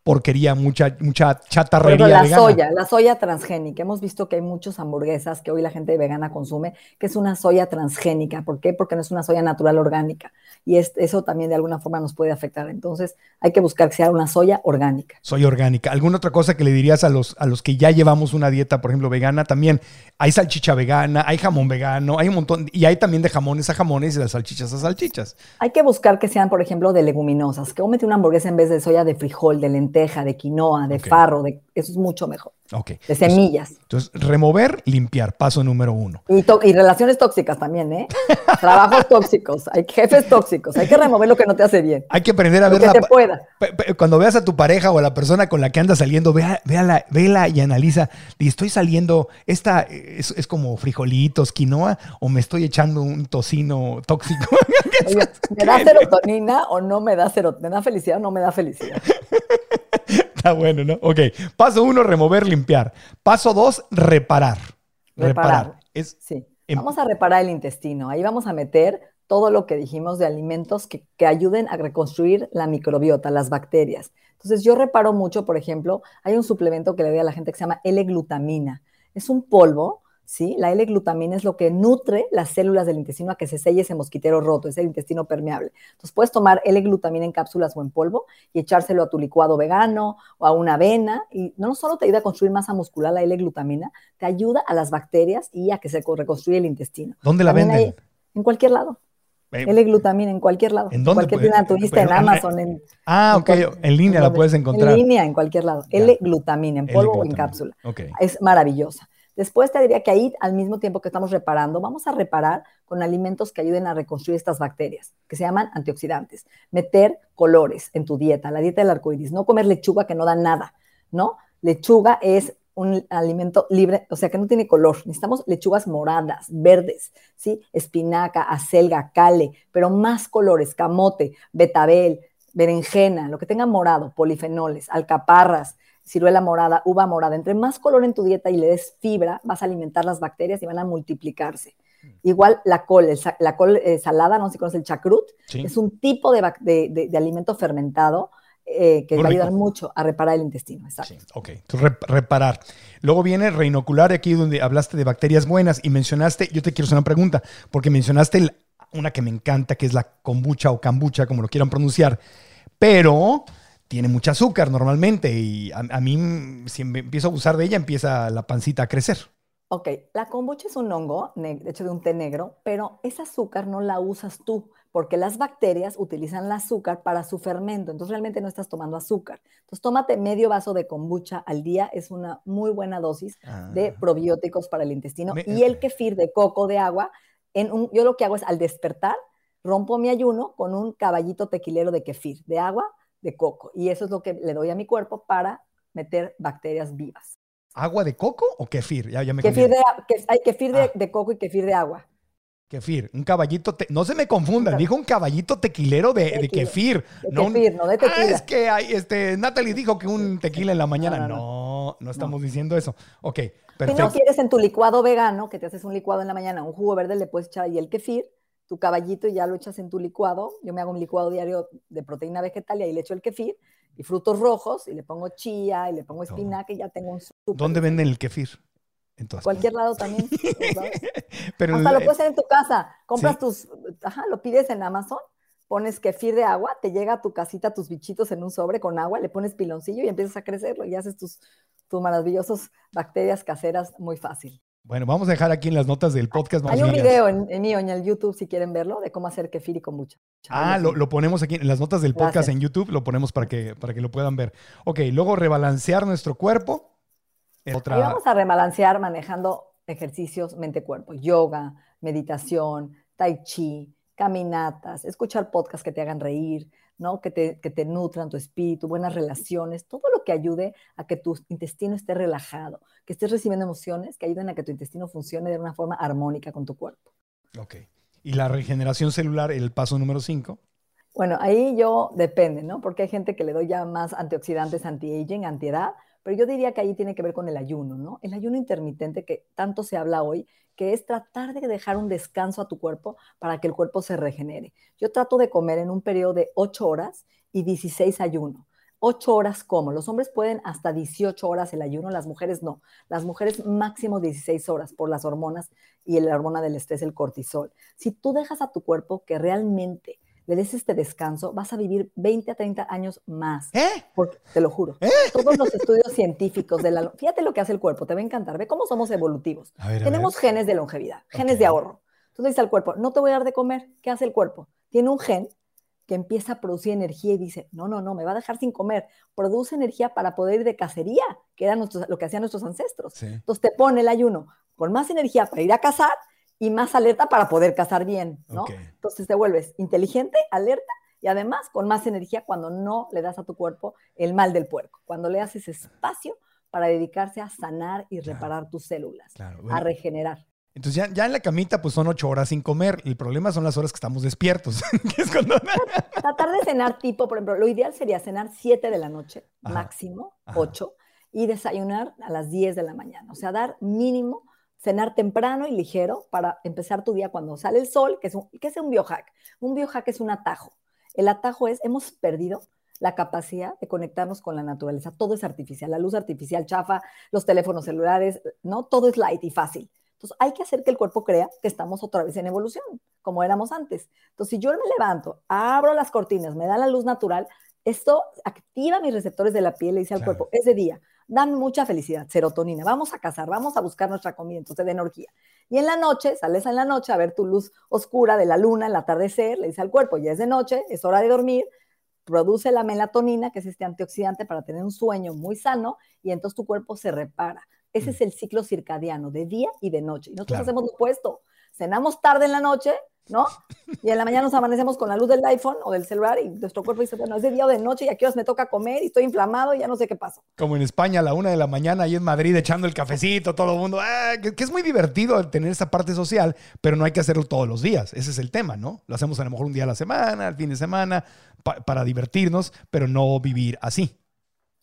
[SPEAKER 3] porquería, mucha, mucha chatarrería.
[SPEAKER 2] la soya, la soya transgénica. Hemos visto que hay muchas hamburguesas que hoy la gente vegana consume, que es una soya transgénica. ¿Por qué? Porque no es una soya natural orgánica. Y eso también de alguna forma nos puede afectar. Entonces hay que buscar que sea una soya orgánica.
[SPEAKER 3] Soya orgánica. ¿Alguna otra cosa que le dirías a los, a los que ya llevamos una dieta, por ejemplo, vegana? También hay salchicha vegana, hay jamón vegano, hay un montón. Y hay también de jamones a jamones y de salchichas a salchichas.
[SPEAKER 2] Hay que buscar que sean, por ejemplo, de leguminosas. Que cómete una hamburguesa en vez de soya de frijol, de lenteja lenteja, de quinoa, de farro, de, eso es mucho mejor.
[SPEAKER 3] Ok.
[SPEAKER 2] De semillas.
[SPEAKER 3] Entonces, remover, limpiar, paso número uno.
[SPEAKER 2] Y, relaciones tóxicas también, ¿eh? Trabajos tóxicos, hay jefes tóxicos, hay que remover lo que no te hace bien.
[SPEAKER 3] Hay que aprender a
[SPEAKER 2] Lo
[SPEAKER 3] ver
[SPEAKER 2] que
[SPEAKER 3] la
[SPEAKER 2] pueda.
[SPEAKER 3] Cuando veas a tu pareja o a la persona con la que andas saliendo, vea, véala, vela y analiza. Y estoy saliendo, esta es, es como frijolitos, quinoa, o me estoy echando un tocino tóxico.
[SPEAKER 2] Oye, ¿me da serotonina o no me da serotonina? ¿Me da felicidad o no me da felicidad?
[SPEAKER 3] Está bueno, ¿no? Ok. Paso uno, remover, limpiar. Paso dos, reparar. Reparar.
[SPEAKER 2] Reparar.
[SPEAKER 3] Es,
[SPEAKER 2] Sí.
[SPEAKER 3] Em-
[SPEAKER 2] Vamos a reparar el intestino. Ahí vamos a meter todo lo que dijimos de alimentos que, que ayuden a reconstruir la microbiota, las bacterias. Entonces, yo reparo mucho, por ejemplo, hay un suplemento que le doy a la gente que se llama L-glutamina. Es un polvo, ¿sí? La L-glutamina es lo que nutre las células del intestino a que se selle ese mosquitero roto, es el intestino permeable. Entonces, puedes tomar L-glutamina en cápsulas o en polvo y echárselo a tu licuado vegano o a una avena. Y no solo te ayuda a construir masa muscular la L-glutamina, te ayuda a las bacterias y a que se co- reconstruya el intestino.
[SPEAKER 3] ¿Dónde la
[SPEAKER 2] También
[SPEAKER 3] venden?
[SPEAKER 2] hay- en cualquier lado.
[SPEAKER 3] Eh,
[SPEAKER 2] L-glutamina en cualquier lado.
[SPEAKER 3] ¿En dónde
[SPEAKER 2] cualquier tienda turista, en Amazon, en,
[SPEAKER 3] ah, ok. En línea la puedes encontrar.
[SPEAKER 2] En línea, en cualquier lado. L-glutamina, en polvo o en cápsula.
[SPEAKER 3] Ok.
[SPEAKER 2] Es maravillosa. Después te diría que ahí, al mismo tiempo que estamos reparando, vamos a reparar con alimentos que ayuden a reconstruir estas bacterias, que se llaman antioxidantes. Meter colores en tu dieta, la dieta del arco iris. No comer lechuga que no da nada, ¿no? Lechuga es un alimento libre, o sea, que no tiene color. Necesitamos lechugas moradas, verdes, ¿sí? Espinaca, acelga, cale, pero más colores, camote, betabel, berenjena, lo que tenga morado, polifenoles, alcaparras, ciruela morada, uva morada. Entre más color en tu dieta y le des fibra, vas a alimentar las bacterias y van a multiplicarse. Igual la col, el la col eh, salada, no sé si conoces el chacrut,
[SPEAKER 3] Sí.
[SPEAKER 2] es un tipo de, bac- de- de- de alimento fermentado eh, que
[SPEAKER 3] Muy
[SPEAKER 2] va a ayudar mucho a reparar el intestino. Exacto.
[SPEAKER 3] Sí, ok. Entonces, rep- reparar. Luego viene reinocular, aquí donde hablaste de bacterias buenas y mencionaste, yo te quiero hacer una pregunta, porque mencionaste el- una que me encanta, que es la kombucha o kombucha, como lo quieran pronunciar, pero tiene mucho azúcar normalmente y a, a mí, si empiezo a abusar de ella, empieza la pancita a crecer.
[SPEAKER 2] Ok, la kombucha es un hongo, ne- hecho de un té negro, pero ese azúcar no la usas tú, porque las bacterias utilizan el azúcar para su fermento, entonces realmente no estás tomando azúcar. Entonces tómate medio vaso de kombucha al día, es una muy buena dosis de probióticos para el intestino.
[SPEAKER 3] Me-
[SPEAKER 2] y el kefir de coco de agua, en un, yo lo que hago es al despertar, rompo mi ayuno con un caballito tequilero de kefir, de agua, de coco. Y eso es lo que le doy a mi cuerpo para meter bacterias vivas.
[SPEAKER 3] ¿Agua de coco o kefir? Ya, ya me
[SPEAKER 2] Kefir de, que- hay kefir de,
[SPEAKER 3] Ah.
[SPEAKER 2] de coco y kefir de agua.
[SPEAKER 3] Kefir, un caballito, te- no se me confundan,
[SPEAKER 2] Un-
[SPEAKER 3] dijo un caballito tequilero de, de kefir.
[SPEAKER 2] De
[SPEAKER 3] un-
[SPEAKER 2] kefir, no de
[SPEAKER 3] Ah,
[SPEAKER 2] tequila.
[SPEAKER 3] es que hay, este, Natalie dijo que un tequila en la mañana. No,
[SPEAKER 2] no,
[SPEAKER 3] no, no, estamos diciendo eso. Ok,
[SPEAKER 2] Si no quieres en tu licuado vegano, que te haces un licuado en la mañana, un jugo verde, le puedes echar ahí el kefir, tu caballito y ya lo echas en tu licuado. Yo me hago un licuado diario de proteína vegetal y ahí le echo el kefir y frutos rojos y le pongo chía y le pongo espinaca y ya tengo un súper.
[SPEAKER 3] ¿Dónde venden el kefir? En
[SPEAKER 2] Cualquier lado también. ¿sabes?
[SPEAKER 3] Pero
[SPEAKER 2] Hasta lo puedes hacer en tu casa. Compras
[SPEAKER 3] Sí.
[SPEAKER 2] tus, ajá, lo pides en Amazon, pones kefir de agua, te llega a tu casita tus bichitos en un sobre con agua, le pones piloncillo y empiezas a crecerlo y haces tus, tus maravillosas bacterias caseras muy fácil.
[SPEAKER 3] Bueno, vamos a dejar aquí en las notas del podcast.
[SPEAKER 2] Hay un video en, en mío en el YouTube si quieren verlo de cómo hacer kefir y kombucha.
[SPEAKER 3] Ah, lo, lo ponemos aquí en las notas del podcast
[SPEAKER 2] Gracias.
[SPEAKER 3] en YouTube, lo ponemos para que, para que lo puedan ver. Ok, luego rebalancear nuestro cuerpo.
[SPEAKER 2] Ahí
[SPEAKER 3] Otra,
[SPEAKER 2] vamos a rebalancear manejando ejercicios mente-cuerpo, yoga, meditación, tai chi, caminatas, escuchar podcasts que te hagan reír, ¿no? que, te, que te nutran tu espíritu, buenas relaciones, todo lo que ayude a que tu intestino esté relajado, que estés recibiendo emociones que ayuden a que tu intestino funcione de una forma armónica con tu cuerpo.
[SPEAKER 3] ok. Y la regeneración celular, el paso número 5.
[SPEAKER 2] Bueno, ahí yo depende, ¿no? Porque hay gente que le doy ya más antioxidantes, anti-aging, antiedad, pero yo diría que ahí tiene que ver con el ayuno, ¿no? El ayuno intermitente que tanto se habla hoy, que es tratar de dejar un descanso a tu cuerpo para que el cuerpo se regenere. Yo trato de comer en un periodo de 8 horas y 16 ayuno. 8 horas como. Los hombres pueden hasta 18 horas el ayuno, las mujeres no. Las mujeres máximo 16 horas por las hormonas y la hormona del estrés, el cortisol. Si tú dejas a tu cuerpo que realmente le des este descanso, vas a vivir 20 a 30 años más.
[SPEAKER 3] ¿Eh?
[SPEAKER 2] Porque, te lo juro. Todos los estudios científicos de la... Fíjate lo que hace el cuerpo, te va a encantar. Ve cómo somos evolutivos.
[SPEAKER 3] A ver, a
[SPEAKER 2] Tenemos
[SPEAKER 3] ver.
[SPEAKER 2] genes de longevidad, genes
[SPEAKER 3] Ok.
[SPEAKER 2] de ahorro. Entonces dice al cuerpo, no te voy a dar de comer. ¿Qué hace el cuerpo? Tiene un gen que empieza a producir energía y dice, no, no, no, me va a dejar sin comer. Produce energía para poder ir de cacería, que era lo que hacían nuestros ancestros. Entonces te pone el ayuno con más energía para ir a cazar y más alerta para poder cazar bien, ¿no? Entonces te vuelves inteligente, alerta y además con más energía cuando no le das a tu cuerpo el mal del puerco, cuando le haces espacio para dedicarse a sanar y reparar tus células, a regenerar.
[SPEAKER 3] Entonces ya, ya, en la camita pues son ocho horas sin comer. El problema son las horas que estamos despiertos.
[SPEAKER 2] Tratar de cenar tipo, por ejemplo, lo ideal sería cenar siete de la noche, máximo, ocho, y desayunar a las diez de la mañana. O sea, dar mínimo cenar temprano y ligero para empezar tu día cuando sale el sol, que es un, que es un biohack. Un biohack es un atajo. El atajo es, hemos perdido la capacidad de conectarnos con la naturaleza. Todo es artificial, la luz artificial chafa, los teléfonos celulares, ¿no? Todo es light y fácil. Entonces hay que hacer que el cuerpo crea que estamos otra vez en evolución, como éramos antes. Entonces si yo me levanto, abro las cortinas, me da la luz natural, esto activa mis receptores de la piel y dice al cuerpo, es de día, dame mucha felicidad, serotonina, vamos a cazar, vamos a buscar nuestra comida, entonces de energía. Y en la noche, sales en la noche a ver tu luz oscura de la luna, el atardecer, le dice al cuerpo, ya es de noche, es hora de dormir, produce la melatonina, que es este antioxidante para tener un sueño muy sano, y entonces tu cuerpo se repara. Ese mm. es el ciclo circadiano de día y de noche. Y nosotros hacemos lo opuesto. Cenamos tarde en la noche, ¿no? Y en la mañana nos amanecemos con la luz del iPhone o del celular y nuestro cuerpo dice, bueno, es de día o de noche y aquí os me toca comer y estoy inflamado y ya no sé qué pasa.
[SPEAKER 3] Como en España a la una de la mañana y en Madrid echando el cafecito, todo el mundo, ah, que, es muy divertido tener esa parte social, pero no hay que hacerlo todos los días. Ese es el tema, ¿no? Lo hacemos a lo mejor un día a la semana, al fin de semana, para divertirnos, pero no vivir así.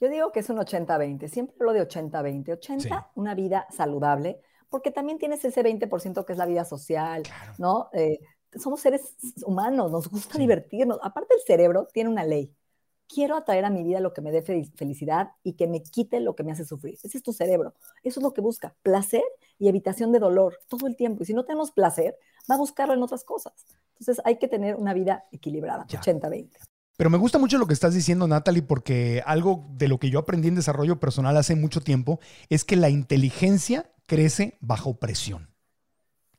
[SPEAKER 2] Yo digo que es un 80-20, siempre hablo de 80-20. 80, una vida saludable, porque también tienes ese 20% que es la vida social, ¿no? Eh, somos seres humanos, nos gusta divertirnos. Aparte el cerebro tiene una ley. Quiero atraer a mi vida lo que me dé felicidad y que me quite lo que me hace sufrir. Ese es tu cerebro. Eso es lo que busca. Placer y evitación de dolor todo el tiempo. Y si no tenemos placer, va a buscarlo en otras cosas. Entonces hay que tener una vida equilibrada, 80-20.
[SPEAKER 3] Pero me gusta mucho lo que estás diciendo, Natalie, porque algo de lo que yo aprendí en desarrollo personal hace mucho tiempo es que la inteligencia crece bajo presión.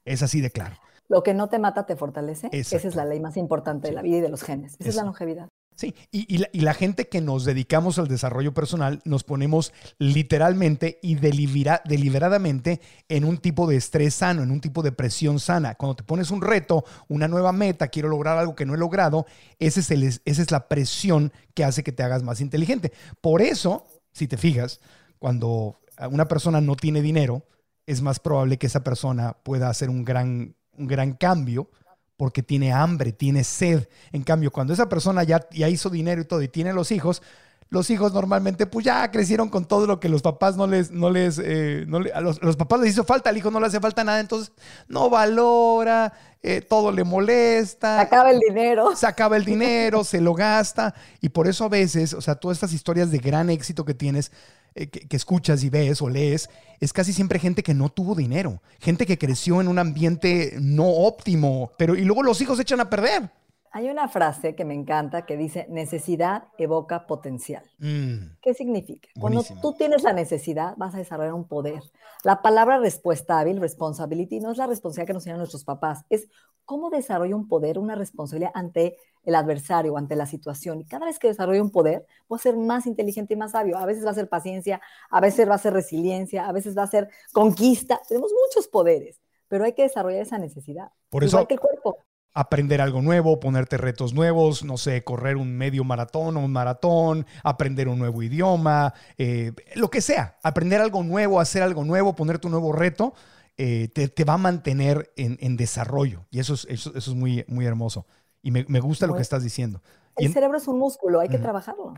[SPEAKER 3] Es así de claro.
[SPEAKER 2] Lo que no te mata te fortalece. Esa es la ley más importante de la vida y de los genes. Esa es la longevidad.
[SPEAKER 3] Sí, y, la, gente que nos dedicamos al desarrollo personal nos ponemos literalmente y deliberadamente en un tipo de estrés sano, en un tipo de presión sana. Cuando te pones un reto, una nueva meta, quiero lograr algo que no he logrado, ese es el, esa es la presión que hace que te hagas más inteligente. Por eso, si te fijas, cuando una persona no tiene dinero, es más probable que esa persona pueda hacer un gran un gran cambio porque tiene hambre, tiene sed. En cambio, cuando esa persona ya, ya hizo dinero y todo y tiene los hijos, los hijos normalmente pues ya crecieron con todo lo que los papás no les, no les, eh, a los, papás les hizo falta, al hijo no le hace falta nada, entonces no valora, eh, todo le molesta.
[SPEAKER 2] Se acaba el dinero.
[SPEAKER 3] Se acaba el dinero, se lo gasta y por eso a veces, o sea, todas estas historias de gran éxito que tienes, eh, que, escuchas y ves o lees, es casi siempre gente que no tuvo dinero, gente que creció en un ambiente no óptimo, pero y luego los hijos se echan a perder.
[SPEAKER 2] Hay una frase que me encanta que dice, necesidad evoca potencial. Mm. ¿Qué significa? Cuando tú tienes la necesidad, vas a desarrollar un poder. La palabra respuesta hábil, responsibility, no es la responsabilidad que nos tienen nuestros papás, es cómo desarrollo un poder, una responsabilidad ante el adversario, ante la situación. Y cada vez que desarrollo un poder, voy a ser más inteligente y más sabio. A veces va a ser paciencia, a veces va a ser resiliencia, a veces va a ser conquista. Tenemos muchos poderes, pero hay que desarrollar esa necesidad.
[SPEAKER 3] Por eso, Igual que el cuerpo aprender algo nuevo, ponerte retos nuevos, no sé, correr un medio maratón o un maratón, aprender un nuevo idioma, eh, lo que sea, aprender algo nuevo, hacer algo nuevo, ponerte un nuevo reto, eh, te, va a mantener en, desarrollo. Y eso es, eso, es muy, muy hermoso. Y me, gusta lo que estás diciendo.
[SPEAKER 2] El cerebro es un músculo, hay que trabajarlo.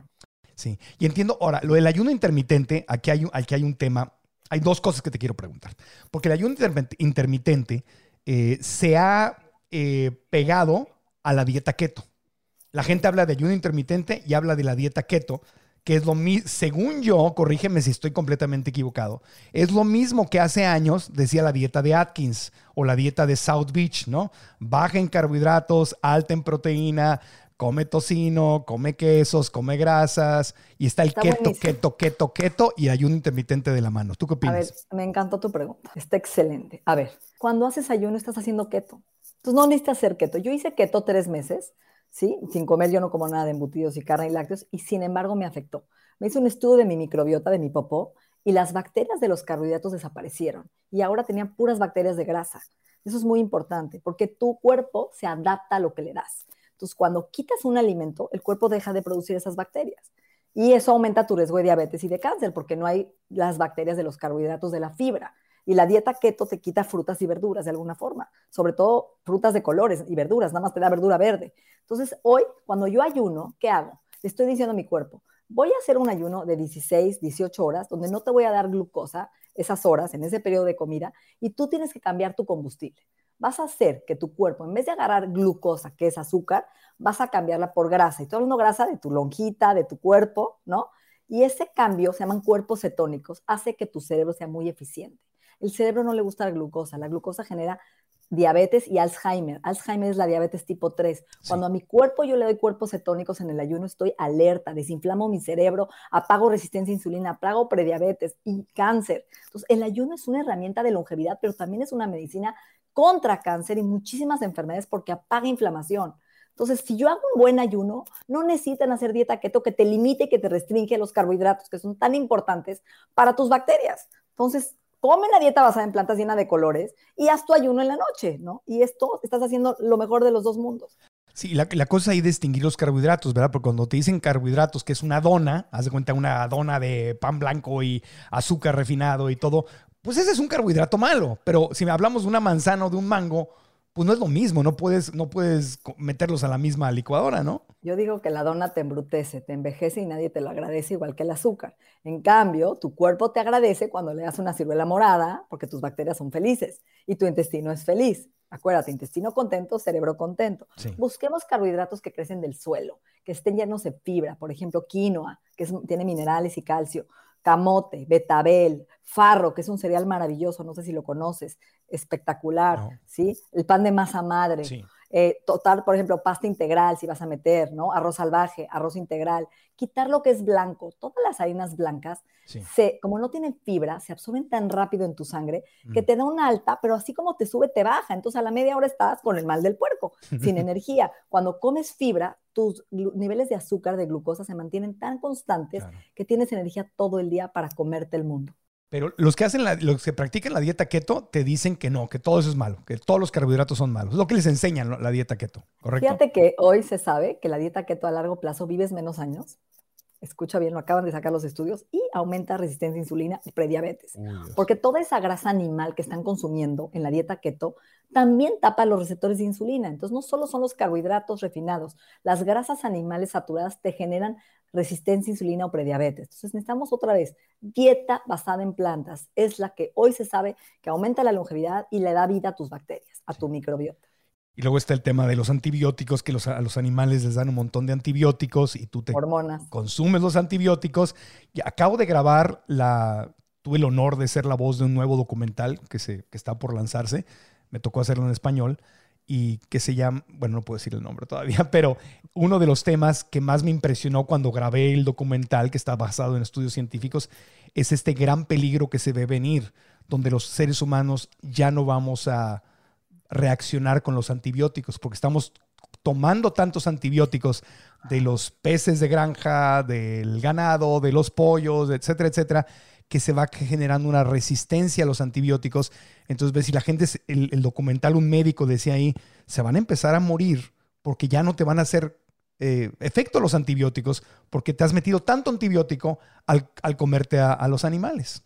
[SPEAKER 3] Sí, y entiendo, ahora, lo del ayuno intermitente, aquí hay, aquí hay un tema, hay dos cosas que te quiero preguntar. Porque el ayuno intermitente eh, se ha eh, pegado a la dieta keto. La gente habla de ayuno intermitente y habla de la dieta keto, que es lo mismo, según yo, corrígeme si estoy completamente equivocado, es lo mismo que hace años decía la dieta de Atkins o la dieta de South Beach, ¿no? Baja en carbohidratos, alta en proteína, come tocino, come quesos, come grasas, y está el keto, keto, keto, keto y ayuno intermitente de la mano. ¿Tú qué opinas? A
[SPEAKER 2] ver, me encantó tu pregunta, está excelente. A ver, cuando haces ayuno estás haciendo keto. Entonces no necesitas hacer keto. Yo hice keto tres meses, ¿sí? Sin comer yo no como nada de embutidos y carne y lácteos, y sin embargo me afectó. Me hice un estudio de mi microbiota, de mi popó, y las bacterias de los carbohidratos desaparecieron. Y ahora tenían puras bacterias de grasa. Eso es muy importante, porque tu cuerpo se adapta a lo que le das. Entonces, cuando quitas un alimento, el cuerpo deja de producir esas bacterias. Y eso aumenta tu riesgo de diabetes y de cáncer, porque no hay las bacterias de los carbohidratos de la fibra. Y la dieta keto te quita frutas y verduras de alguna forma, sobre todo frutas de colores y verduras, nada más te da verdura verde. Entonces, hoy, cuando yo ayuno, ¿qué hago? Le estoy diciendo a mi cuerpo, voy a hacer un ayuno de 16, 18 horas, donde no te voy a dar glucosa esas horas, en ese periodo de comida, y tú tienes que cambiar tu combustible. Vas a hacer que tu cuerpo, en vez de agarrar glucosa, que es azúcar, vas a cambiarla por grasa. Y todo hablando grasa de tu lonjita, de tu cuerpo, ¿no? Y ese cambio, se llaman cuerpos cetónicos, hace que tu cerebro sea muy eficiente. El cerebro no le gusta la glucosa. La glucosa genera diabetes y Alzheimer. Alzheimer es la diabetes tipo 3. Cuando a mi cuerpo yo le doy cuerpos cetónicos en el ayuno, estoy alerta, desinflamo mi cerebro, apago resistencia a insulina, apago prediabetes y cáncer. Entonces, el ayuno es una herramienta de longevidad, pero también es una medicina contra cáncer y muchísimas enfermedades porque apaga inflamación. Entonces, si yo hago un buen ayuno, no necesitan hacer dieta keto que te limite que te restringe los carbohidratos que son tan importantes para tus bacterias. Entonces, come la dieta basada en plantas llena de colores y haz tu ayuno en la noche, ¿no? Y esto estás haciendo lo mejor de los dos mundos.
[SPEAKER 3] Sí, la, la cosa ahí es distinguir los carbohidratos, ¿verdad? Porque cuando te dicen carbohidratos, que es una dona, haz de cuenta una dona de pan blanco y azúcar refinado y todo, pues ese es un carbohidrato malo. Pero si hablamos de una manzana o de un mango, pues no es lo mismo, no puedes, no puedes meterlos a la misma licuadora, ¿no?
[SPEAKER 2] Yo digo que la dona te embrutece, te envejece y nadie te lo agradece igual que el azúcar. En cambio, tu cuerpo te agradece cuando le das una ciruela morada porque tus bacterias son felices y tu intestino es feliz. Acuérdate, intestino contento, cerebro contento. Busquemos carbohidratos que crecen del suelo, que estén llenos de fibra, por ejemplo, quinoa, que tiene minerales y calcio, camote, betabel, farro, que es un cereal maravilloso, no sé si lo conoces, espectacular, ¿sí? El pan de masa madre. Eh, total, por ejemplo, pasta integral, si vas a meter, ¿no? Arroz salvaje, arroz integral. Quitar lo que es blanco. Todas las harinas blancas, se, como no tienen fibra, se absorben tan rápido en tu sangre que te da una alta, pero así como te sube, te baja. Entonces a la media hora estás con el mal del puerco, sin energía. Cuando comes fibra, tus niveles de azúcar, de glucosa se mantienen tan constantes que tienes energía todo el día para comerte el mundo.
[SPEAKER 3] Pero los que hacen los que practican la dieta keto te dicen que no, que todo eso es malo, que todos los carbohidratos son malos. Es lo que les enseñan la dieta keto, ¿correcto?
[SPEAKER 2] Fíjate que hoy se sabe que la dieta keto a largo plazo vives menos años escucha bien, lo acaban de sacar los estudios, y aumenta resistencia a insulina y prediabetes. porque toda esa grasa animal que están consumiendo en la dieta keto también tapa los receptores de insulina. Entonces, no solo son los carbohidratos refinados, las grasas animales saturadas te generan resistencia a insulina o prediabetes. Entonces, necesitamos otra vez dieta basada en plantas. Es la que hoy se sabe que aumenta la longevidad y le da vida a tus bacterias, a tu microbiota.
[SPEAKER 3] Y luego está el tema de los antibióticos, que a los animales les dan un montón de antibióticos y tú te consumes los antibióticos. Y acabo de grabar la. Tuve el honor de ser la voz de un nuevo documental que, se, que está por lanzarse. Me tocó hacerlo en español y que se llama, bueno, no puedo decir el nombre todavía, pero uno de los temas que más me impresionó cuando grabé el documental, que está basado en estudios científicos, es este gran peligro que se ve venir, donde los seres humanos ya no vamos a reaccionar con los antibióticos, porque estamos tomando tantos antibióticos de los peces de granja, del ganado, de los pollos, etcétera, etcétera, que se va generando una resistencia a los antibióticos. Entonces, ves, si la gente, el, documental, un médico decía ahí, se van a empezar a morir porque ya no te van a hacer eh, efecto los antibióticos porque te has metido tanto antibiótico al, comerte a los animales.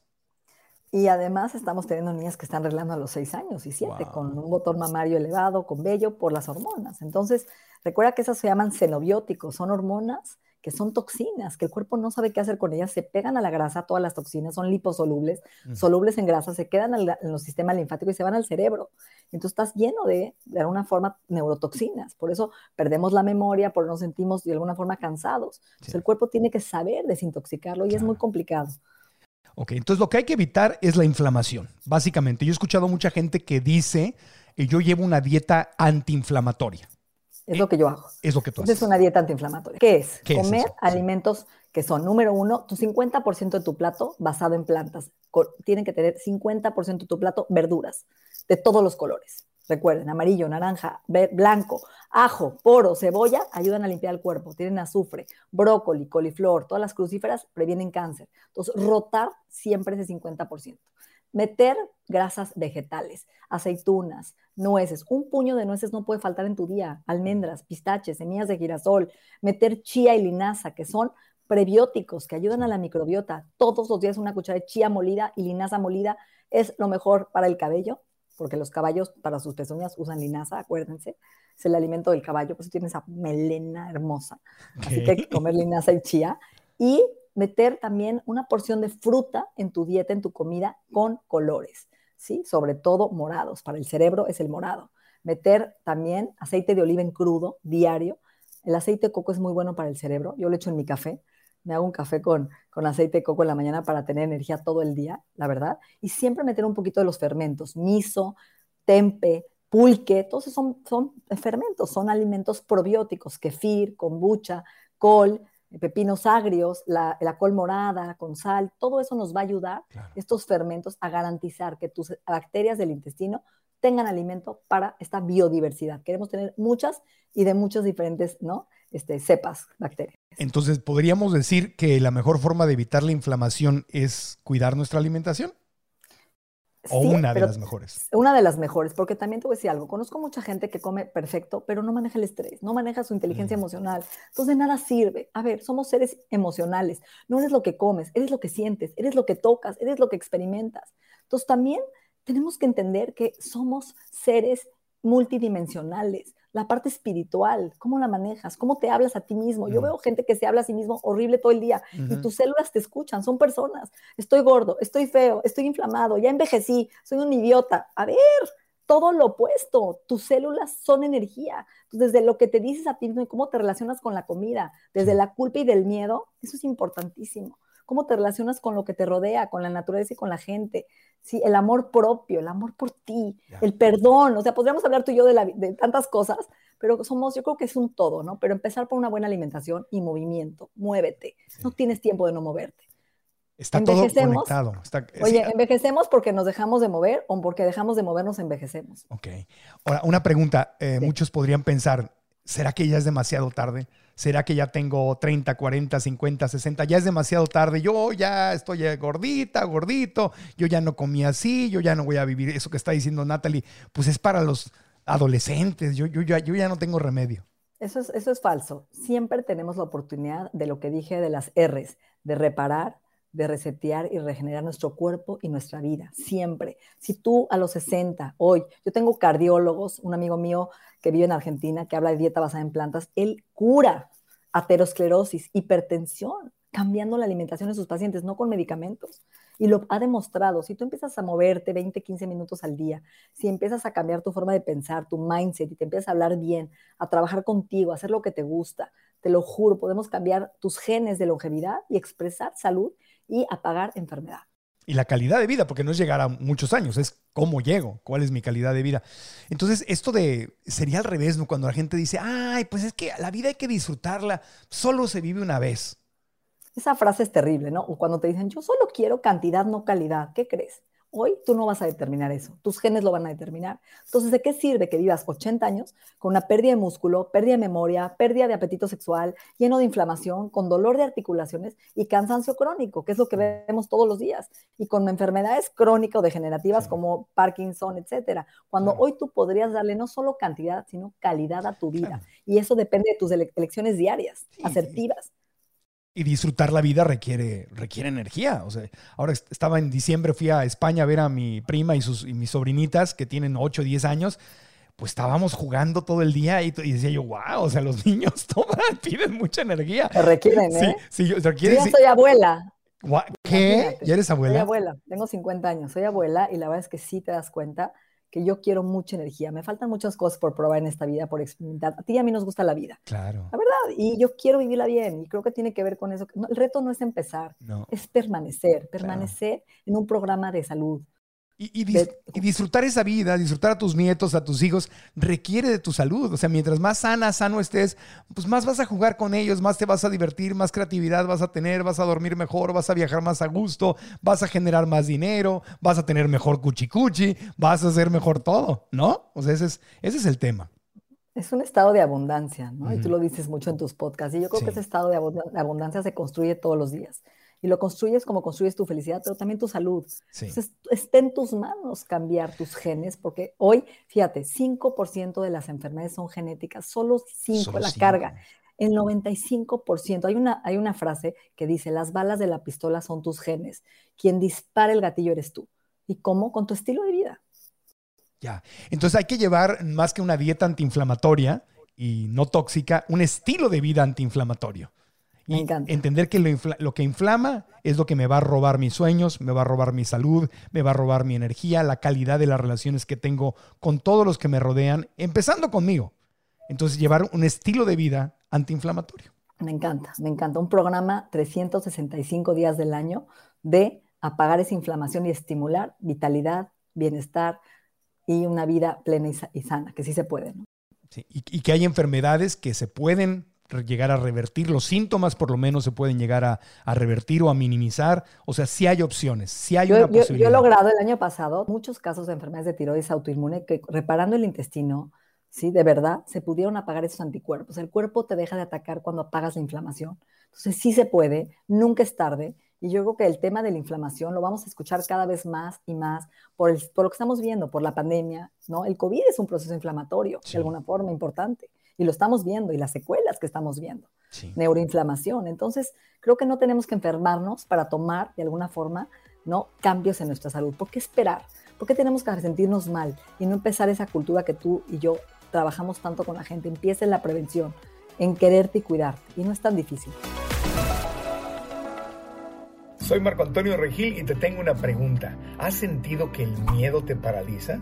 [SPEAKER 2] Y además estamos teniendo niñas que están arreglando a los 6 años y 7 con un botón mamario elevado, con vello por las hormonas. Entonces, recuerda que esas se llaman xenobióticos, son hormonas que son toxinas, que el cuerpo no sabe qué hacer con ellas, se pegan a la grasa, todas las toxinas son liposolubles, solubles en grasa, se quedan en, el sistema linfático y se van al cerebro. Entonces estás lleno de, de alguna forma, neurotoxinas. Por eso perdemos la memoria, por nos sentimos de alguna forma cansados. Entonces el cuerpo tiene que saber desintoxicarlo y es muy complicado.
[SPEAKER 3] Ok, entonces lo que hay que evitar es la inflamación, básicamente. Yo he escuchado mucha gente que dice, que yo llevo una dieta antiinflamatoria.
[SPEAKER 2] Es lo que yo hago.
[SPEAKER 3] Es lo que tú haces.
[SPEAKER 2] Es una dieta antiinflamatoria. ¿Qué es? Comer alimentos que son, número uno, tu 50% de tu plato basado en plantas. Tienen que tener 50% de tu plato verduras, de todos los colores. Recuerden, amarillo, naranja, blanco, ajo, poro, cebolla ayudan a limpiar el cuerpo. Tienen azufre, brócoli, coliflor, todas las crucíferas previenen cáncer. Entonces, rotar siempre ese 50%. Meter grasas vegetales, aceitunas, nueces. Un puño de nueces no puede faltar en tu día. Almendras, pistaches, semillas de girasol. Meter chía y linaza, que son prebióticos que ayudan a la microbiota. Todos los días una cuchara de chía molida y linaza molida es lo mejor para el cabello, porque los caballos para sus pezuñas usan linaza, acuérdense. Es el alimento del caballo, pues tiene esa melena hermosa. Así que hay que comer linaza y chía. Y meter también una porción de fruta en tu dieta, en tu comida, con colores, ¿sí? Sobre todo morados. Para el cerebro es el morado. Meter también aceite de oliva en crudo, diario. El aceite de coco es muy bueno para el cerebro. Yo lo echo en mi café. Me hago un café con, con aceite de coco en la mañana para tener energía todo el día, la verdad. Y siempre meter un poquito de los fermentos. Miso, tempe, pulque, todos son, son fermentos, son alimentos probióticos, kefir, kombucha, col, pepinos agrios, la, col morada con sal, todo eso nos va a ayudar, estos fermentos, a garantizar que tus bacterias del intestino tengan alimento para esta biodiversidad. Queremos tener muchas y de muchas diferentes ¿no? este, cepas bacterias.
[SPEAKER 3] Entonces, ¿podríamos decir que la mejor forma de evitar la inflamación es cuidar nuestra alimentación? O una de las mejores.
[SPEAKER 2] Una de las mejores, porque también te voy a decir algo. Conozco mucha gente que come perfecto, pero no maneja el estrés, no maneja su inteligencia mm. emocional. Entonces, de nada sirve. A ver, somos seres emocionales. No eres lo que comes, eres lo que sientes, eres lo que tocas, eres lo que experimentas. Entonces, también tenemos que entender que somos seres multidimensionales la parte espiritual, cómo la manejas, cómo te hablas a ti mismo. Yo veo gente que se habla a sí mismo horrible todo el día y tus células te escuchan, son personas. Estoy gordo, estoy feo, estoy inflamado, ya envejecí, soy un idiota. A ver, todo lo opuesto, tus células son energía. desde lo que te dices a ti mismo y cómo te relacionas con la comida, desde la culpa y del miedo, eso es importantísimo cómo te relacionas con lo que te rodea, con la naturaleza y con la gente. Sí, el amor propio, el amor por ti, el perdón. O sea, podríamos hablar tú y yo de, tantas cosas, pero somos, yo creo que es un todo, ¿no? Pero empezar por una buena alimentación y movimiento. Muévete. No tienes tiempo de no moverte.
[SPEAKER 3] Está todo conectado.
[SPEAKER 2] oye, ¿envejecemos porque nos dejamos de mover o porque dejamos de movernos envejecemos?
[SPEAKER 3] Ok. Ahora, una pregunta. Eh, muchos podrían pensar, ¿será que ya es demasiado tarde? ¿Será que ya tengo 30, 40, 50, 60? Ya es demasiado tarde. Yo ya estoy gordita, gordito. Yo ya no comí así. Yo ya no voy a vivir. Eso que está diciendo Natalie, pues es para los adolescentes. Yo, yo, ya, yo ya no tengo remedio.
[SPEAKER 2] Eso es, eso es falso. Siempre tenemos la oportunidad de lo que dije de las R's, de reparar, de resetear y regenerar nuestro cuerpo y nuestra vida, siempre. Si tú a los 60, hoy, yo tengo cardiólogos, un amigo mío que vive en Argentina, que habla de dieta basada en plantas, él cura aterosclerosis, hipertensión, cambiando la alimentación de sus pacientes, no con medicamentos. Y lo ha demostrado. Si tú empiezas a moverte 20, 15 minutos al día, si empiezas a cambiar tu forma de pensar, tu mindset, y te empiezas a hablar bien, a trabajar contigo, a hacer lo que te gusta, te lo juro, podemos cambiar tus genes de longevidad y expresar salud y apagar enfermedad.
[SPEAKER 3] Y la calidad de vida, porque no es llegar a muchos años, es cómo llego, cuál es mi calidad de vida. Entonces, esto de, sería al revés, ¿no? Cuando la gente dice, ay, pues es que la vida hay que disfrutarla, solo se vive una vez.
[SPEAKER 2] Esa frase es terrible, ¿no? Cuando te dicen, yo solo quiero cantidad, no calidad, ¿qué crees? Hoy tú no vas a determinar eso, tus genes lo van a determinar. Entonces, ¿de qué sirve que vivas 80 años con una pérdida de músculo, pérdida de memoria, pérdida de apetito sexual, lleno de inflamación, con dolor de articulaciones y cansancio crónico, que es lo que vemos todos los días, y con enfermedades crónicas o degenerativas como Parkinson, etcétera? Cuando hoy tú podrías darle no solo cantidad, sino calidad a tu vida. Y eso depende de tus elecciones diarias, asertivas
[SPEAKER 3] y disfrutar la vida requiere, requiere energía. O sea, ahora estaba en diciembre, fui a España a ver a mi prima y, sus, mis sobrinitas que tienen 8 o 10 años. Pues estábamos jugando todo el día y, decía yo, wow, o sea, los niños toman, piden mucha energía.
[SPEAKER 2] Requieren, ¿eh?
[SPEAKER 3] Sí, sí,
[SPEAKER 2] requieren, yo ya soy abuela.
[SPEAKER 3] ¿Qué? ¿Ya eres abuela?
[SPEAKER 2] Soy abuela, tengo 50 años, soy abuela y la verdad es que sí te das cuenta que yo quiero mucha energía. Me faltan muchas cosas por probar en esta vida, por experimentar. A ti y a mí nos gusta la vida.
[SPEAKER 3] Claro.
[SPEAKER 2] La verdad. Y yo quiero vivirla bien. Y creo que tiene que ver con eso. el reto no es empezar, es permanecer, permanecer en un programa de salud.
[SPEAKER 3] Y, disfrutar esa vida, disfrutar a tus nietos, a tus hijos, requiere de tu salud. O sea, mientras más sana, sano estés, pues más vas a jugar con ellos, más te vas a divertir, más creatividad vas a tener, vas a dormir mejor, vas a viajar más a gusto, vas a generar más dinero, vas a tener mejor cuchicuchi, vas a hacer mejor todo, ¿no? O sea, ese es, ese es el tema.
[SPEAKER 2] Es un estado de abundancia, ¿no? Y tú lo dices mucho en tus podcasts. Y yo creo que ese estado de abundancia se construye todos los días y lo construyes como construyes tu felicidad, pero también tu salud. Entonces, está en tus manos cambiar tus genes, porque hoy, fíjate, 5% de las enfermedades son genéticas, solo 5 la carga. El 95%, hay una, hay una frase que dice, las balas de la pistola son tus genes, quien dispara el gatillo eres tú. ¿Y cómo? Con tu estilo de vida.
[SPEAKER 3] Ya, entonces hay que llevar más que una dieta antiinflamatoria y no tóxica, un estilo de vida antiinflamatorio.
[SPEAKER 2] Me encanta.
[SPEAKER 3] Entender que lo, que inflama es lo que me va a robar mis sueños, me va a robar mi salud, me va a robar mi energía, la calidad de las relaciones que tengo con todos los que me rodean, empezando conmigo. Entonces, llevar un estilo de vida antiinflamatorio.
[SPEAKER 2] Me encanta, me encanta. Un programa 365 días del año de apagar esa inflamación y estimular vitalidad, bienestar y una vida plena y, sana, que sí se puede.
[SPEAKER 3] Sí, y que hay enfermedades que se pueden llegar a revertir, los síntomas por lo menos se pueden llegar a, revertir o a minimizar, o sea, sí hay opciones, sí hay una posibilidad.
[SPEAKER 2] Yo he logrado el año pasado muchos casos de enfermedades de tiroides autoinmune que reparando el intestino, sí, de verdad, se pudieron apagar esos anticuerpos. El cuerpo te deja de atacar cuando apagas la inflamación. Entonces sí se puede, nunca es tarde. Y yo creo que el tema de la inflamación lo vamos a escuchar cada vez más y más por, por lo que estamos viendo, por la pandemia, ¿no? El COVID es un proceso inflamatorio, de alguna forma importante y lo estamos viendo y las secuelas que estamos viendo. Neuroinflamación. Entonces, creo que no tenemos que enfermarnos para tomar de alguna forma ¿no? cambios en nuestra salud. ¿Por qué esperar? ¿Por qué tenemos que sentirnos mal y no empezar esa cultura que tú y yo trabajamos tanto con la gente? Empieza en la prevención, en quererte y cuidarte. Y no es tan difícil.
[SPEAKER 3] Soy Marco Antonio Regil y te tengo una pregunta. ¿Has sentido que el miedo te paraliza?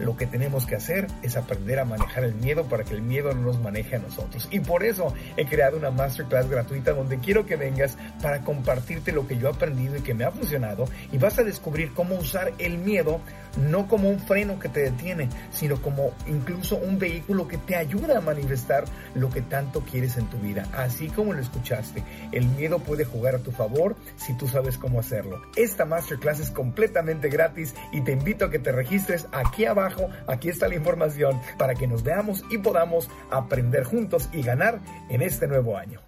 [SPEAKER 3] lo que tenemos que hacer es aprender a manejar el miedo para que el miedo no nos maneje a nosotros. Y por eso he creado una masterclass gratuita donde quiero que vengas para compartirte lo que yo he aprendido y que me ha funcionado y vas a descubrir cómo usar el miedo no como un freno que te detiene, sino como incluso un vehículo que te ayuda a manifestar lo que tanto quieres en tu vida. Así como lo escuchaste, el miedo puede jugar a tu favor si tú sabes cómo hacerlo. Esta masterclass es completamente gratis y te invito a que te registres aquí abajo, aquí está la información para que nos veamos y podamos aprender juntos y ganar en este nuevo año.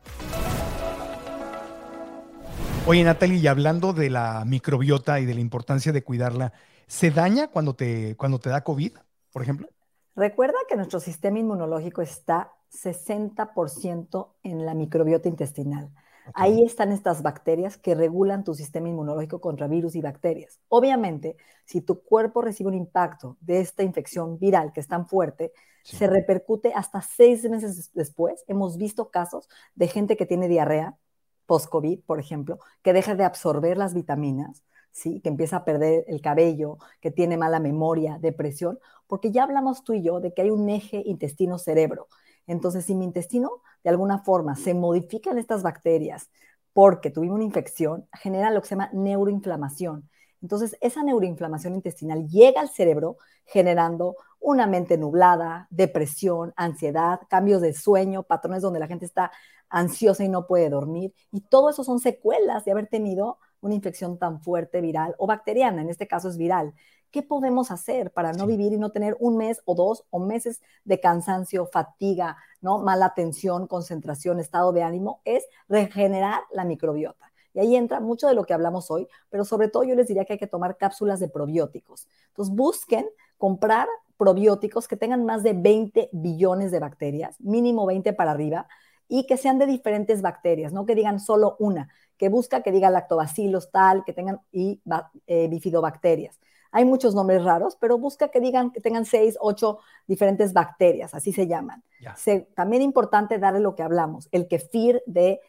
[SPEAKER 3] Oye, Natalie, y hablando de la microbiota y de la importancia de cuidarla, ¿Se daña cuando te, cuando te da COVID, por ejemplo?
[SPEAKER 2] Recuerda que nuestro sistema inmunológico está 60% en la microbiota intestinal. Ahí están estas bacterias que regulan tu sistema inmunológico contra virus y bacterias. Obviamente, si tu cuerpo recibe un impacto de esta infección viral que es tan fuerte, se repercute hasta seis meses después. Hemos visto casos de gente que tiene diarrea post-COVID, por ejemplo, que deja de absorber las vitaminas, ¿sí? que empieza a perder el cabello, que tiene mala memoria, depresión, porque ya hablamos tú y yo de que hay un eje intestino-cerebro. Entonces, si mi intestino de alguna forma se modifican estas bacterias porque tuvimos una infección, genera lo que se llama neuroinflamación. Entonces, esa neuroinflamación intestinal llega al cerebro generando una mente nublada, depresión, ansiedad, cambios de sueño, patrones donde la gente está ansiosa y no puede dormir. Y todo eso son secuelas de haber tenido una infección tan fuerte viral o bacteriana, en este caso es viral. ¿Qué podemos hacer para no vivir y no tener un mes o dos o meses de cansancio, fatiga, ¿no? mala atención, concentración, estado de ánimo? Es regenerar la microbiota. Y ahí entra mucho de lo que hablamos hoy, pero sobre todo yo les diría que hay que tomar cápsulas de probióticos. Entonces busquen comprar probióticos que tengan más de 20 billones de bacterias, mínimo 20 para arriba, y que sean de diferentes bacterias, no que digan solo una, que busca que diga lactobacilos tal, que tengan y eh, bifidobacterias. Hay muchos nombres raros, pero busca que digan que tengan seis, ocho diferentes bacterias, así se llaman. Se, también importante darle lo que hablamos, el kefir de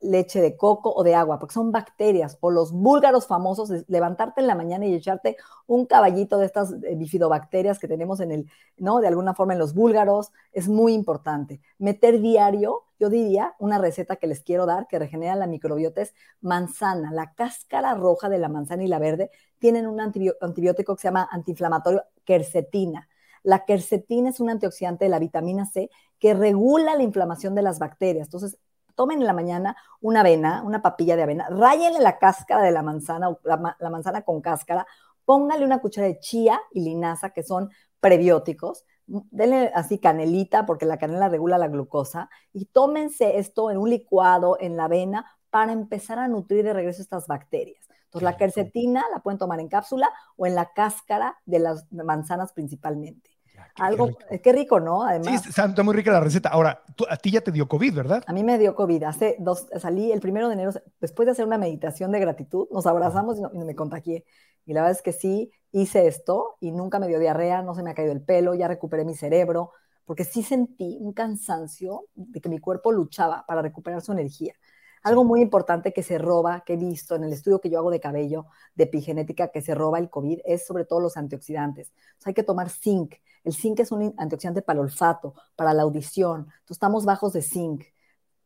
[SPEAKER 2] leche de coco o de agua, porque son bacterias, o los búlgaros famosos, levantarte en la mañana y echarte un caballito de estas eh, bifidobacterias que tenemos en el, ¿no? De alguna forma en los búlgaros, es muy importante. Meter diario, yo diría, una receta que les quiero dar que regenera la microbiota es manzana, la cáscara roja de la manzana y la verde tienen un antibiótico que se llama antiinflamatorio quercetina. La quercetina es un antioxidante de la vitamina C que regula la inflamación de las bacterias. Entonces, tomen en la mañana una avena, una papilla de avena, rayenle la cáscara de la manzana, la, la manzana con cáscara, póngale una cuchara de chía y linaza, que son prebióticos, denle así canelita, porque la canela regula la glucosa, y tómense esto en un licuado en la avena para empezar a nutrir de regreso estas bacterias. Entonces, la quercetina la pueden tomar en cápsula o en la cáscara de las manzanas principalmente. Algo, qué rico. qué rico, ¿no?
[SPEAKER 3] Además. Sí, está muy rica la receta. Ahora, a ti ya te dio COVID, ¿verdad?
[SPEAKER 2] A mí me dio COVID. Hace dos, salí el primero de enero, después de hacer una meditación de gratitud, nos abrazamos y, me contagié. Y la verdad es que sí, hice esto y nunca me dio diarrea, no se me ha caído el pelo, ya recuperé mi cerebro, porque sí sentí un cansancio de que mi cuerpo luchaba para recuperar su energía. Algo muy importante que se roba, que he visto en el estudio que yo hago de cabello, de epigenética, que se roba el COVID, es sobre todo los antioxidantes. hay que tomar zinc. El zinc es un antioxidante para el olfato, para la audición. Estamos bajos de zinc.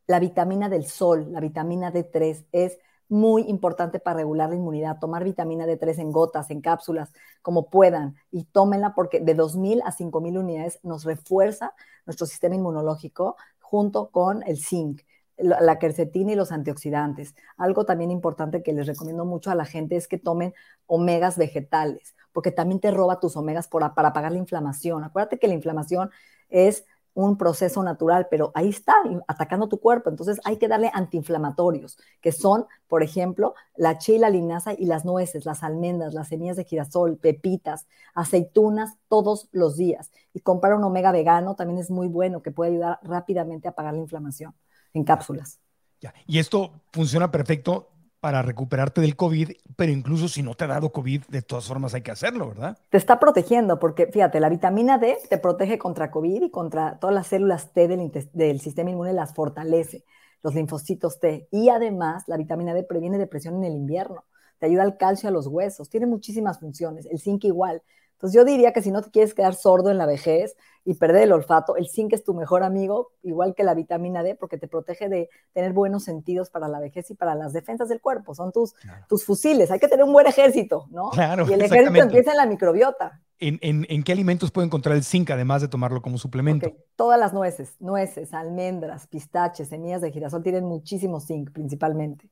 [SPEAKER 2] La vitamina del sol, la vitamina D3, es muy importante para regular la inmunidad. Tomar vitamina D3 en gotas, en cápsulas, como puedan, y tómenla porque de 2.000 a 5.000 unidades nos refuerza nuestro sistema inmunológico junto con el zinc la quercetina y los antioxidantes. Algo también importante que les recomiendo mucho a la gente es que tomen omegas vegetales, porque también te roba tus omegas para apagar la inflamación. Acuérdate que la inflamación es un proceso natural, pero ahí está atacando tu cuerpo. Entonces hay que darle antiinflamatorios, que son, por ejemplo, la chila, la linaza y las nueces, las almendras, las semillas de girasol, pepitas, aceitunas todos los días. Y comprar un omega vegano también es muy bueno, que puede ayudar rápidamente a apagar la inflamación en cápsulas.
[SPEAKER 3] Ya. Y esto funciona perfecto para recuperarte del COVID, pero incluso si no te ha dado COVID, de todas formas hay que hacerlo, ¿verdad?
[SPEAKER 2] Te está protegiendo, porque fíjate, la vitamina D te protege contra COVID y contra todas las células T del, del sistema inmune, las fortalece, los linfocitos T. Y además, la vitamina D previene depresión en el invierno, te ayuda al calcio a los huesos, tiene muchísimas funciones, el zinc igual. Entonces yo diría que si no te quieres quedar sordo en la vejez y perder el olfato, el zinc es tu mejor amigo, igual que la vitamina D, porque te protege de tener buenos sentidos para la vejez y para las defensas del cuerpo. Son tus, tus fusiles. Hay que tener un buen ejército, ¿no?
[SPEAKER 3] Claro,
[SPEAKER 2] y el ejército empieza en la microbiota.
[SPEAKER 3] ¿En, qué alimentos puede encontrar el zinc además de tomarlo como suplemento?
[SPEAKER 2] Todas las nueces, nueces, almendras, pistaches, semillas de girasol tienen muchísimo zinc principalmente.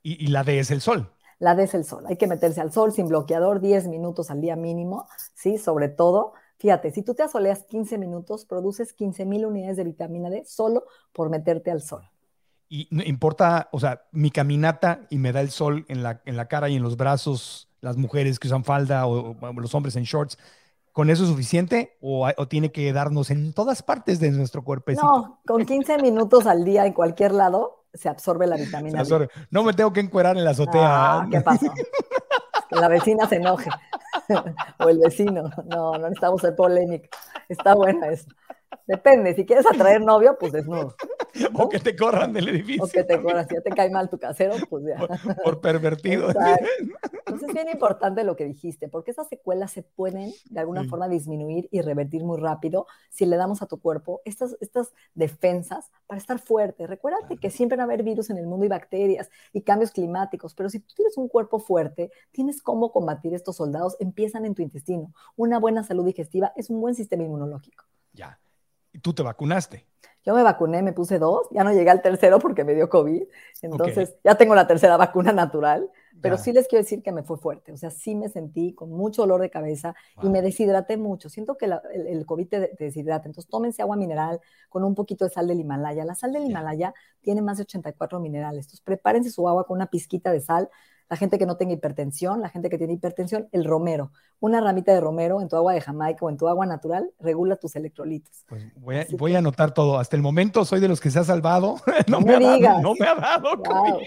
[SPEAKER 3] ¿Y, ¿Y la D es el sol?
[SPEAKER 2] La des el sol. Hay que meterse al sol sin bloqueador 10 minutos al día mínimo, ¿sí? Sobre todo, fíjate, si tú te asoleas 15 minutos, produces 15 mil unidades de vitamina D solo por meterte al sol.
[SPEAKER 3] Y no importa, o sea, mi caminata y me da el sol en la, en la cara y en los brazos, las mujeres que usan falda o, los hombres en shorts, ¿con eso es suficiente o, o, tiene que darnos en todas partes de nuestro cuerpo?
[SPEAKER 2] No, con 15 minuos al día en cualquier lado se absorbe la vitamina.
[SPEAKER 3] No me tengo que encuerar en la azotea.
[SPEAKER 2] Ah, ¿Qué pasó? que la vecina se enoje. o el vecino. No, no necesitamos ser polémica. Está buena eso. Depende, si quieres atraer novio, pues desnudo.
[SPEAKER 3] O que te corran del edificio.
[SPEAKER 2] O que te corran, si ya te cae mal tu casero, pues ya.
[SPEAKER 3] Por, pervertido.
[SPEAKER 2] Entonces es bien importante lo que dijiste, porque esas secuelas se pueden de alguna forma disminuir y revertir muy rápido si le damos a tu cuerpo estas, estas defensas para estar fuerte. Recuérdate que siempre va a haber virus en el mundo y bacterias y cambios climáticos, pero si tú tienes un cuerpo fuerte, tienes cómo combatir estos soldados, empiezan en tu intestino. Una buena salud digestiva es un buen sistema inmunológico.
[SPEAKER 3] Ya. ¿Y tú te vacunaste?
[SPEAKER 2] Yo me vacuné, me puse dos, ya no llegué al tercero porque me dio COVID, entonces ya tengo la tercera vacuna natural, pero sí les quiero decir que me fue fuerte, o sea, sí me sentí con mucho dolor de cabeza y me deshidraté mucho, siento que el, COVID te, deshidrata, entonces tómense agua mineral con un poquito de sal del Himalaya, la sal del Himalaya tiene más de 84 minerales, entonces prepárense su agua con una pizquita de sal, la gente que no tenga hipertensión, la gente que tiene hipertensión, el romero. Una ramita de romero en tu agua de Jamaica o en tu agua natural regula tus electrolitos.
[SPEAKER 3] Pues voy a, voy a anotar todo. Hasta el momento soy de los que se ha salvado. No, me, ha dado, no me ha dado.
[SPEAKER 2] Wow.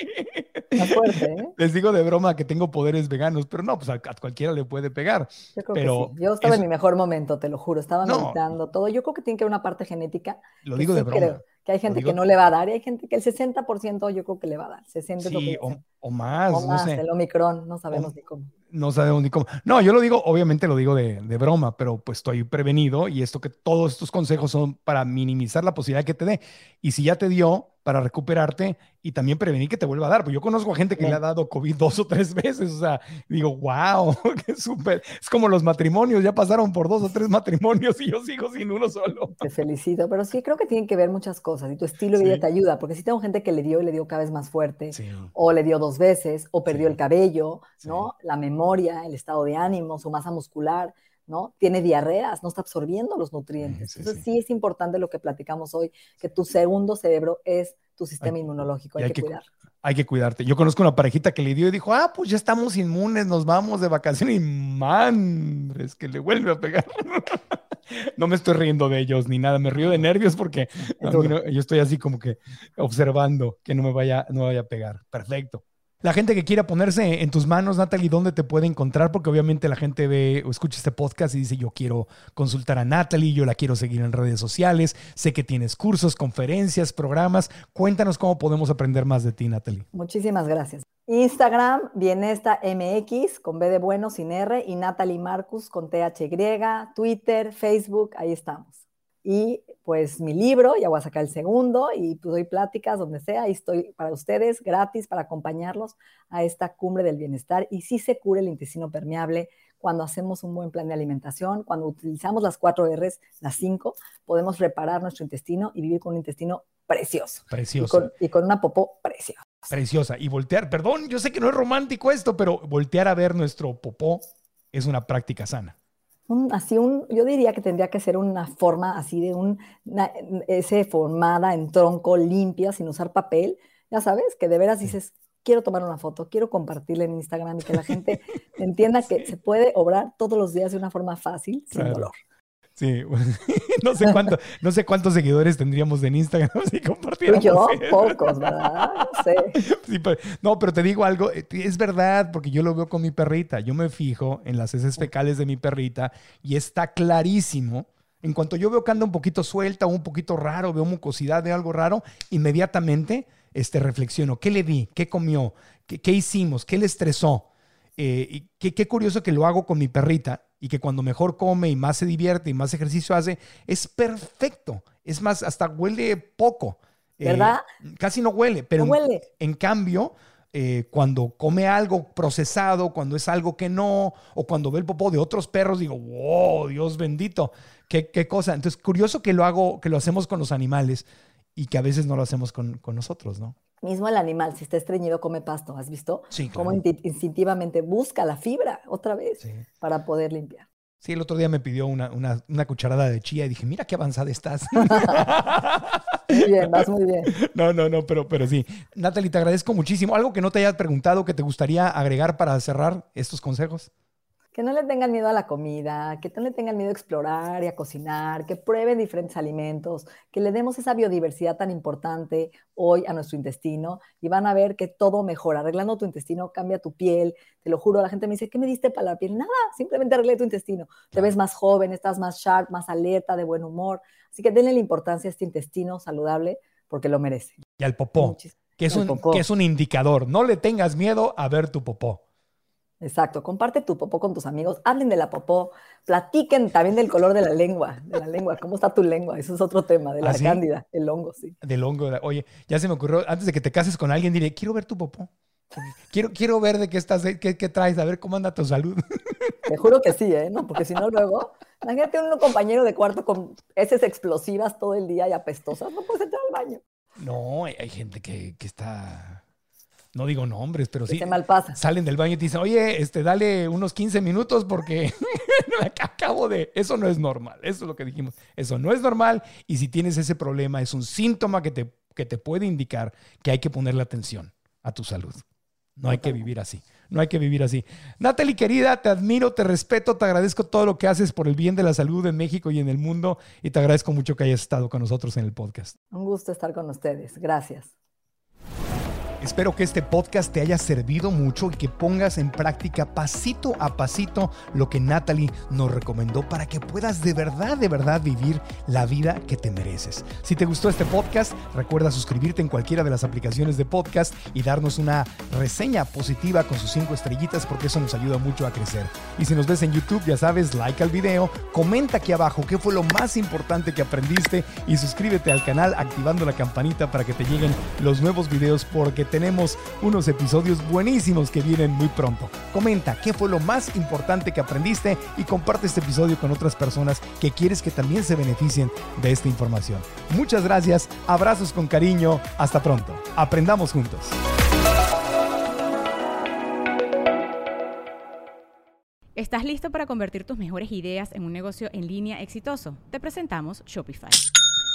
[SPEAKER 2] fuerte, ¿eh?
[SPEAKER 3] Les digo de broma que tengo poderes veganos, pero no, pues a, cualquiera le puede pegar.
[SPEAKER 2] Yo creo
[SPEAKER 3] pero
[SPEAKER 2] que sí. Yo estaba en mi mejor momento, te lo juro. Estaba meditando todo. Yo creo que tiene que haber una parte genética.
[SPEAKER 3] Lo digo de broma.
[SPEAKER 2] Que hay gente que no le va a dar y hay gente que el 60% yo creo que le va a dar. 60
[SPEAKER 3] sí, o, más. O más,
[SPEAKER 2] el Omicron, no sabemos ni cómo
[SPEAKER 3] no sabemos ni cómo. No, yo lo digo, obviamente lo digo de, de, broma, pero pues estoy prevenido y esto que todos estos consejos son para minimizar la posibilidad que te dé. Y si ya te dio, para recuperarte y también prevenir que te vuelva a dar. Porque yo conozco a gente que le ha dado COVID dos o tres veces. O sea, digo, wow, qué súper. Es como los matrimonios, ya pasaron por dos o tres matrimonios y yo sigo sin uno solo.
[SPEAKER 2] Te felicito, pero sí creo que tienen que ver muchas cosas y tu estilo de vida te ayuda. Porque si tengo gente que le dio y le dio cada vez más fuerte, o le dio dos veces, o perdió el cabello, ¿no? La memoria, el estado de ánimo, su masa muscular. ¿No? Tiene diarreas, no está absorbiendo los nutrientes. Entonces sí. es importante lo que platicamos hoy, que tu segundo cerebro es tu sistema inmunológico, hay, que, cuidar.
[SPEAKER 3] Hay que cuidarte. Yo conozco una parejita que le dio y dijo, ah, pues ya estamos inmunes, nos vamos de vacaciones y man, es que le vuelve a pegar. no me estoy riendo de ellos ni nada, me río de nervios porque yo estoy así como que observando que no me vaya, no vaya a pegar. Perfecto. La gente que quiera ponerse en tus manos, Natalie, ¿dónde te puede encontrar? Porque obviamente la gente ve o escucha este podcast y dice, yo quiero consultar a Natalie, yo la quiero seguir en redes sociales, sé que tienes cursos, conferencias, programas. Cuéntanos cómo podemos aprender más de ti, Natalie.
[SPEAKER 2] Muchísimas gracias. Instagram, Bienesta MX, con B de bueno, sin R, y Natalie Marcus, con TH Twitter, Facebook, ahí estamos y pues mi libro, ya voy a sacar el segundo y pues doy pláticas donde sea y estoy para ustedes gratis para acompañarlos a esta cumbre del bienestar y sí se cura el intestino permeable cuando hacemos un buen plan de alimentación, cuando utilizamos las cuatro R's, las cinco, podemos reparar nuestro intestino y vivir con un intestino precioso.
[SPEAKER 3] Precioso.
[SPEAKER 2] Y con, una popó preciosa.
[SPEAKER 3] Preciosa. Y voltear, perdón, yo sé que no es romántico esto, pero voltear a ver nuestro popó es una práctica sana
[SPEAKER 2] así un, yo diría que tendría que ser una forma así de un, ese formada en tronco limpia, sin usar papel, ya sabes, que de veras dices, quiero tomar una foto, quiero compartirla en Instagram y que la gente entienda que se puede obrar todos los días de una forma fácil, sin dolor.
[SPEAKER 3] Sí, no sé cuánto, no sé cuántos seguidores tendríamos en Instagram si compartiéramos.
[SPEAKER 2] Yo, pocos, ¿verdad? No sé.
[SPEAKER 3] no, pero te digo algo, eh, es verdad, porque yo lo veo con mi perrita. Yo me fijo en las heces fecales de mi perrita y está clarísimo. En cuanto yo veo que anda un poquito suelta o un poquito raro, veo mucosidad, veo algo raro, inmediatamente este, reflexiono. ¿Qué le di? ¿Qué comió? ¿Qué, hicimos? ¿Qué le estresó? Eh, y qué, qué curioso que lo hago con mi perrita y que cuando mejor come y más se divierte y más ejercicio hace, es perfecto. Es más, hasta huele poco.
[SPEAKER 2] Eh, ¿Verdad?
[SPEAKER 3] casi no huele, pero
[SPEAKER 2] huele.
[SPEAKER 3] En, cambio, eh, cuando come algo procesado, cuando es algo que no, o cuando ve el popó de otros perros, digo, wow, Dios bendito, qué, qué cosa. Entonces, curioso que lo hago, que lo hacemos con los animales y que a veces no lo hacemos con, con nosotros, ¿no?
[SPEAKER 2] Mismo el animal, si está estreñido, come pasto. ¿Has visto?
[SPEAKER 3] Sí.
[SPEAKER 2] Cómo instintivamente busca la fibra otra vez para poder limpiar.
[SPEAKER 3] Sí, el otro día me pidió una, una, cucharada de chía y dije, mira qué avanzada estás.
[SPEAKER 2] muy bien, vas muy bien.
[SPEAKER 3] No, no, no, pero, pero sí. Natalie, te agradezco muchísimo. ¿Algo que no te haya preguntado que te gustaría agregar para cerrar estos consejos?
[SPEAKER 2] Que no le tengan miedo a la comida, que no le tengan miedo a explorar y a cocinar, que prueben diferentes alimentos, que le demos esa biodiversidad tan importante hoy a nuestro intestino y van a ver que todo mejora. Arreglando tu intestino cambia tu piel, te lo juro, la gente me dice, ¿qué me diste para la piel? Nada, simplemente arreglé tu intestino. Te ves más joven, estás más sharp, más alerta, de buen humor. Así que denle la importancia a este intestino saludable porque lo merece.
[SPEAKER 3] Y al popó, que es, un, que es un indicador. No le tengas miedo a ver tu popó.
[SPEAKER 2] Exacto, comparte tu popó con tus amigos, hablen de la popó, platiquen también del color de la lengua, de la lengua, cómo está tu lengua, eso es otro tema, de la ¿Ah, cándida, el hongo, sí.
[SPEAKER 3] Del hongo, oye, ya se me ocurrió, antes de que te cases con alguien, diré, quiero ver tu popó, quiero, quiero ver de qué estás, qué, qué traes, a ver cómo anda tu salud.
[SPEAKER 2] Te juro que sí, ¿eh? No, porque si no luego, imagínate un compañero de cuarto con heces explosivas todo el día y apestosas, no puedes entrar al baño.
[SPEAKER 3] No, hay, gente que, que está no digo nombres, pero sí.
[SPEAKER 2] pasa.
[SPEAKER 3] Salen del baño y te dicen, oye, este, dale unos 15 minutos porque acabo de. Eso no es normal. Eso es lo que dijimos. Eso no es normal. Y si tienes ese problema, es un síntoma que te, que te puede indicar que hay que ponerle atención a tu salud. No hay que vivir así. No hay que vivir así. Natalie, querida, te admiro, te respeto, te agradezco todo lo que haces por el bien de la salud en México y en el mundo y te agradezco mucho que hayas estado con nosotros en el podcast.
[SPEAKER 2] Un gusto estar con ustedes. Gracias.
[SPEAKER 3] Espero que este podcast te haya servido mucho y que pongas en práctica pasito a pasito lo que Natalie nos recomendó para que puedas de verdad, de verdad vivir la vida que te mereces. Si te gustó este podcast, recuerda suscribirte en cualquiera de las aplicaciones de podcast y darnos una reseña positiva con sus cinco estrellitas porque eso nos ayuda mucho a crecer. Y si nos ves en YouTube, ya sabes, like al video, comenta aquí abajo qué fue lo más importante que aprendiste y suscríbete al canal activando la campanita para que te lleguen los nuevos videos porque tenemos unos episodios buenísimos que vienen muy pronto. Comenta qué fue lo más importante que aprendiste y comparte este episodio con otras personas que quieres que también se beneficien de esta información. Muchas gracias, abrazos con cariño, hasta pronto. Aprendamos juntos.
[SPEAKER 5] ¿Estás listo para convertir tus mejores ideas en un negocio en línea exitoso? Te presentamos Shopify.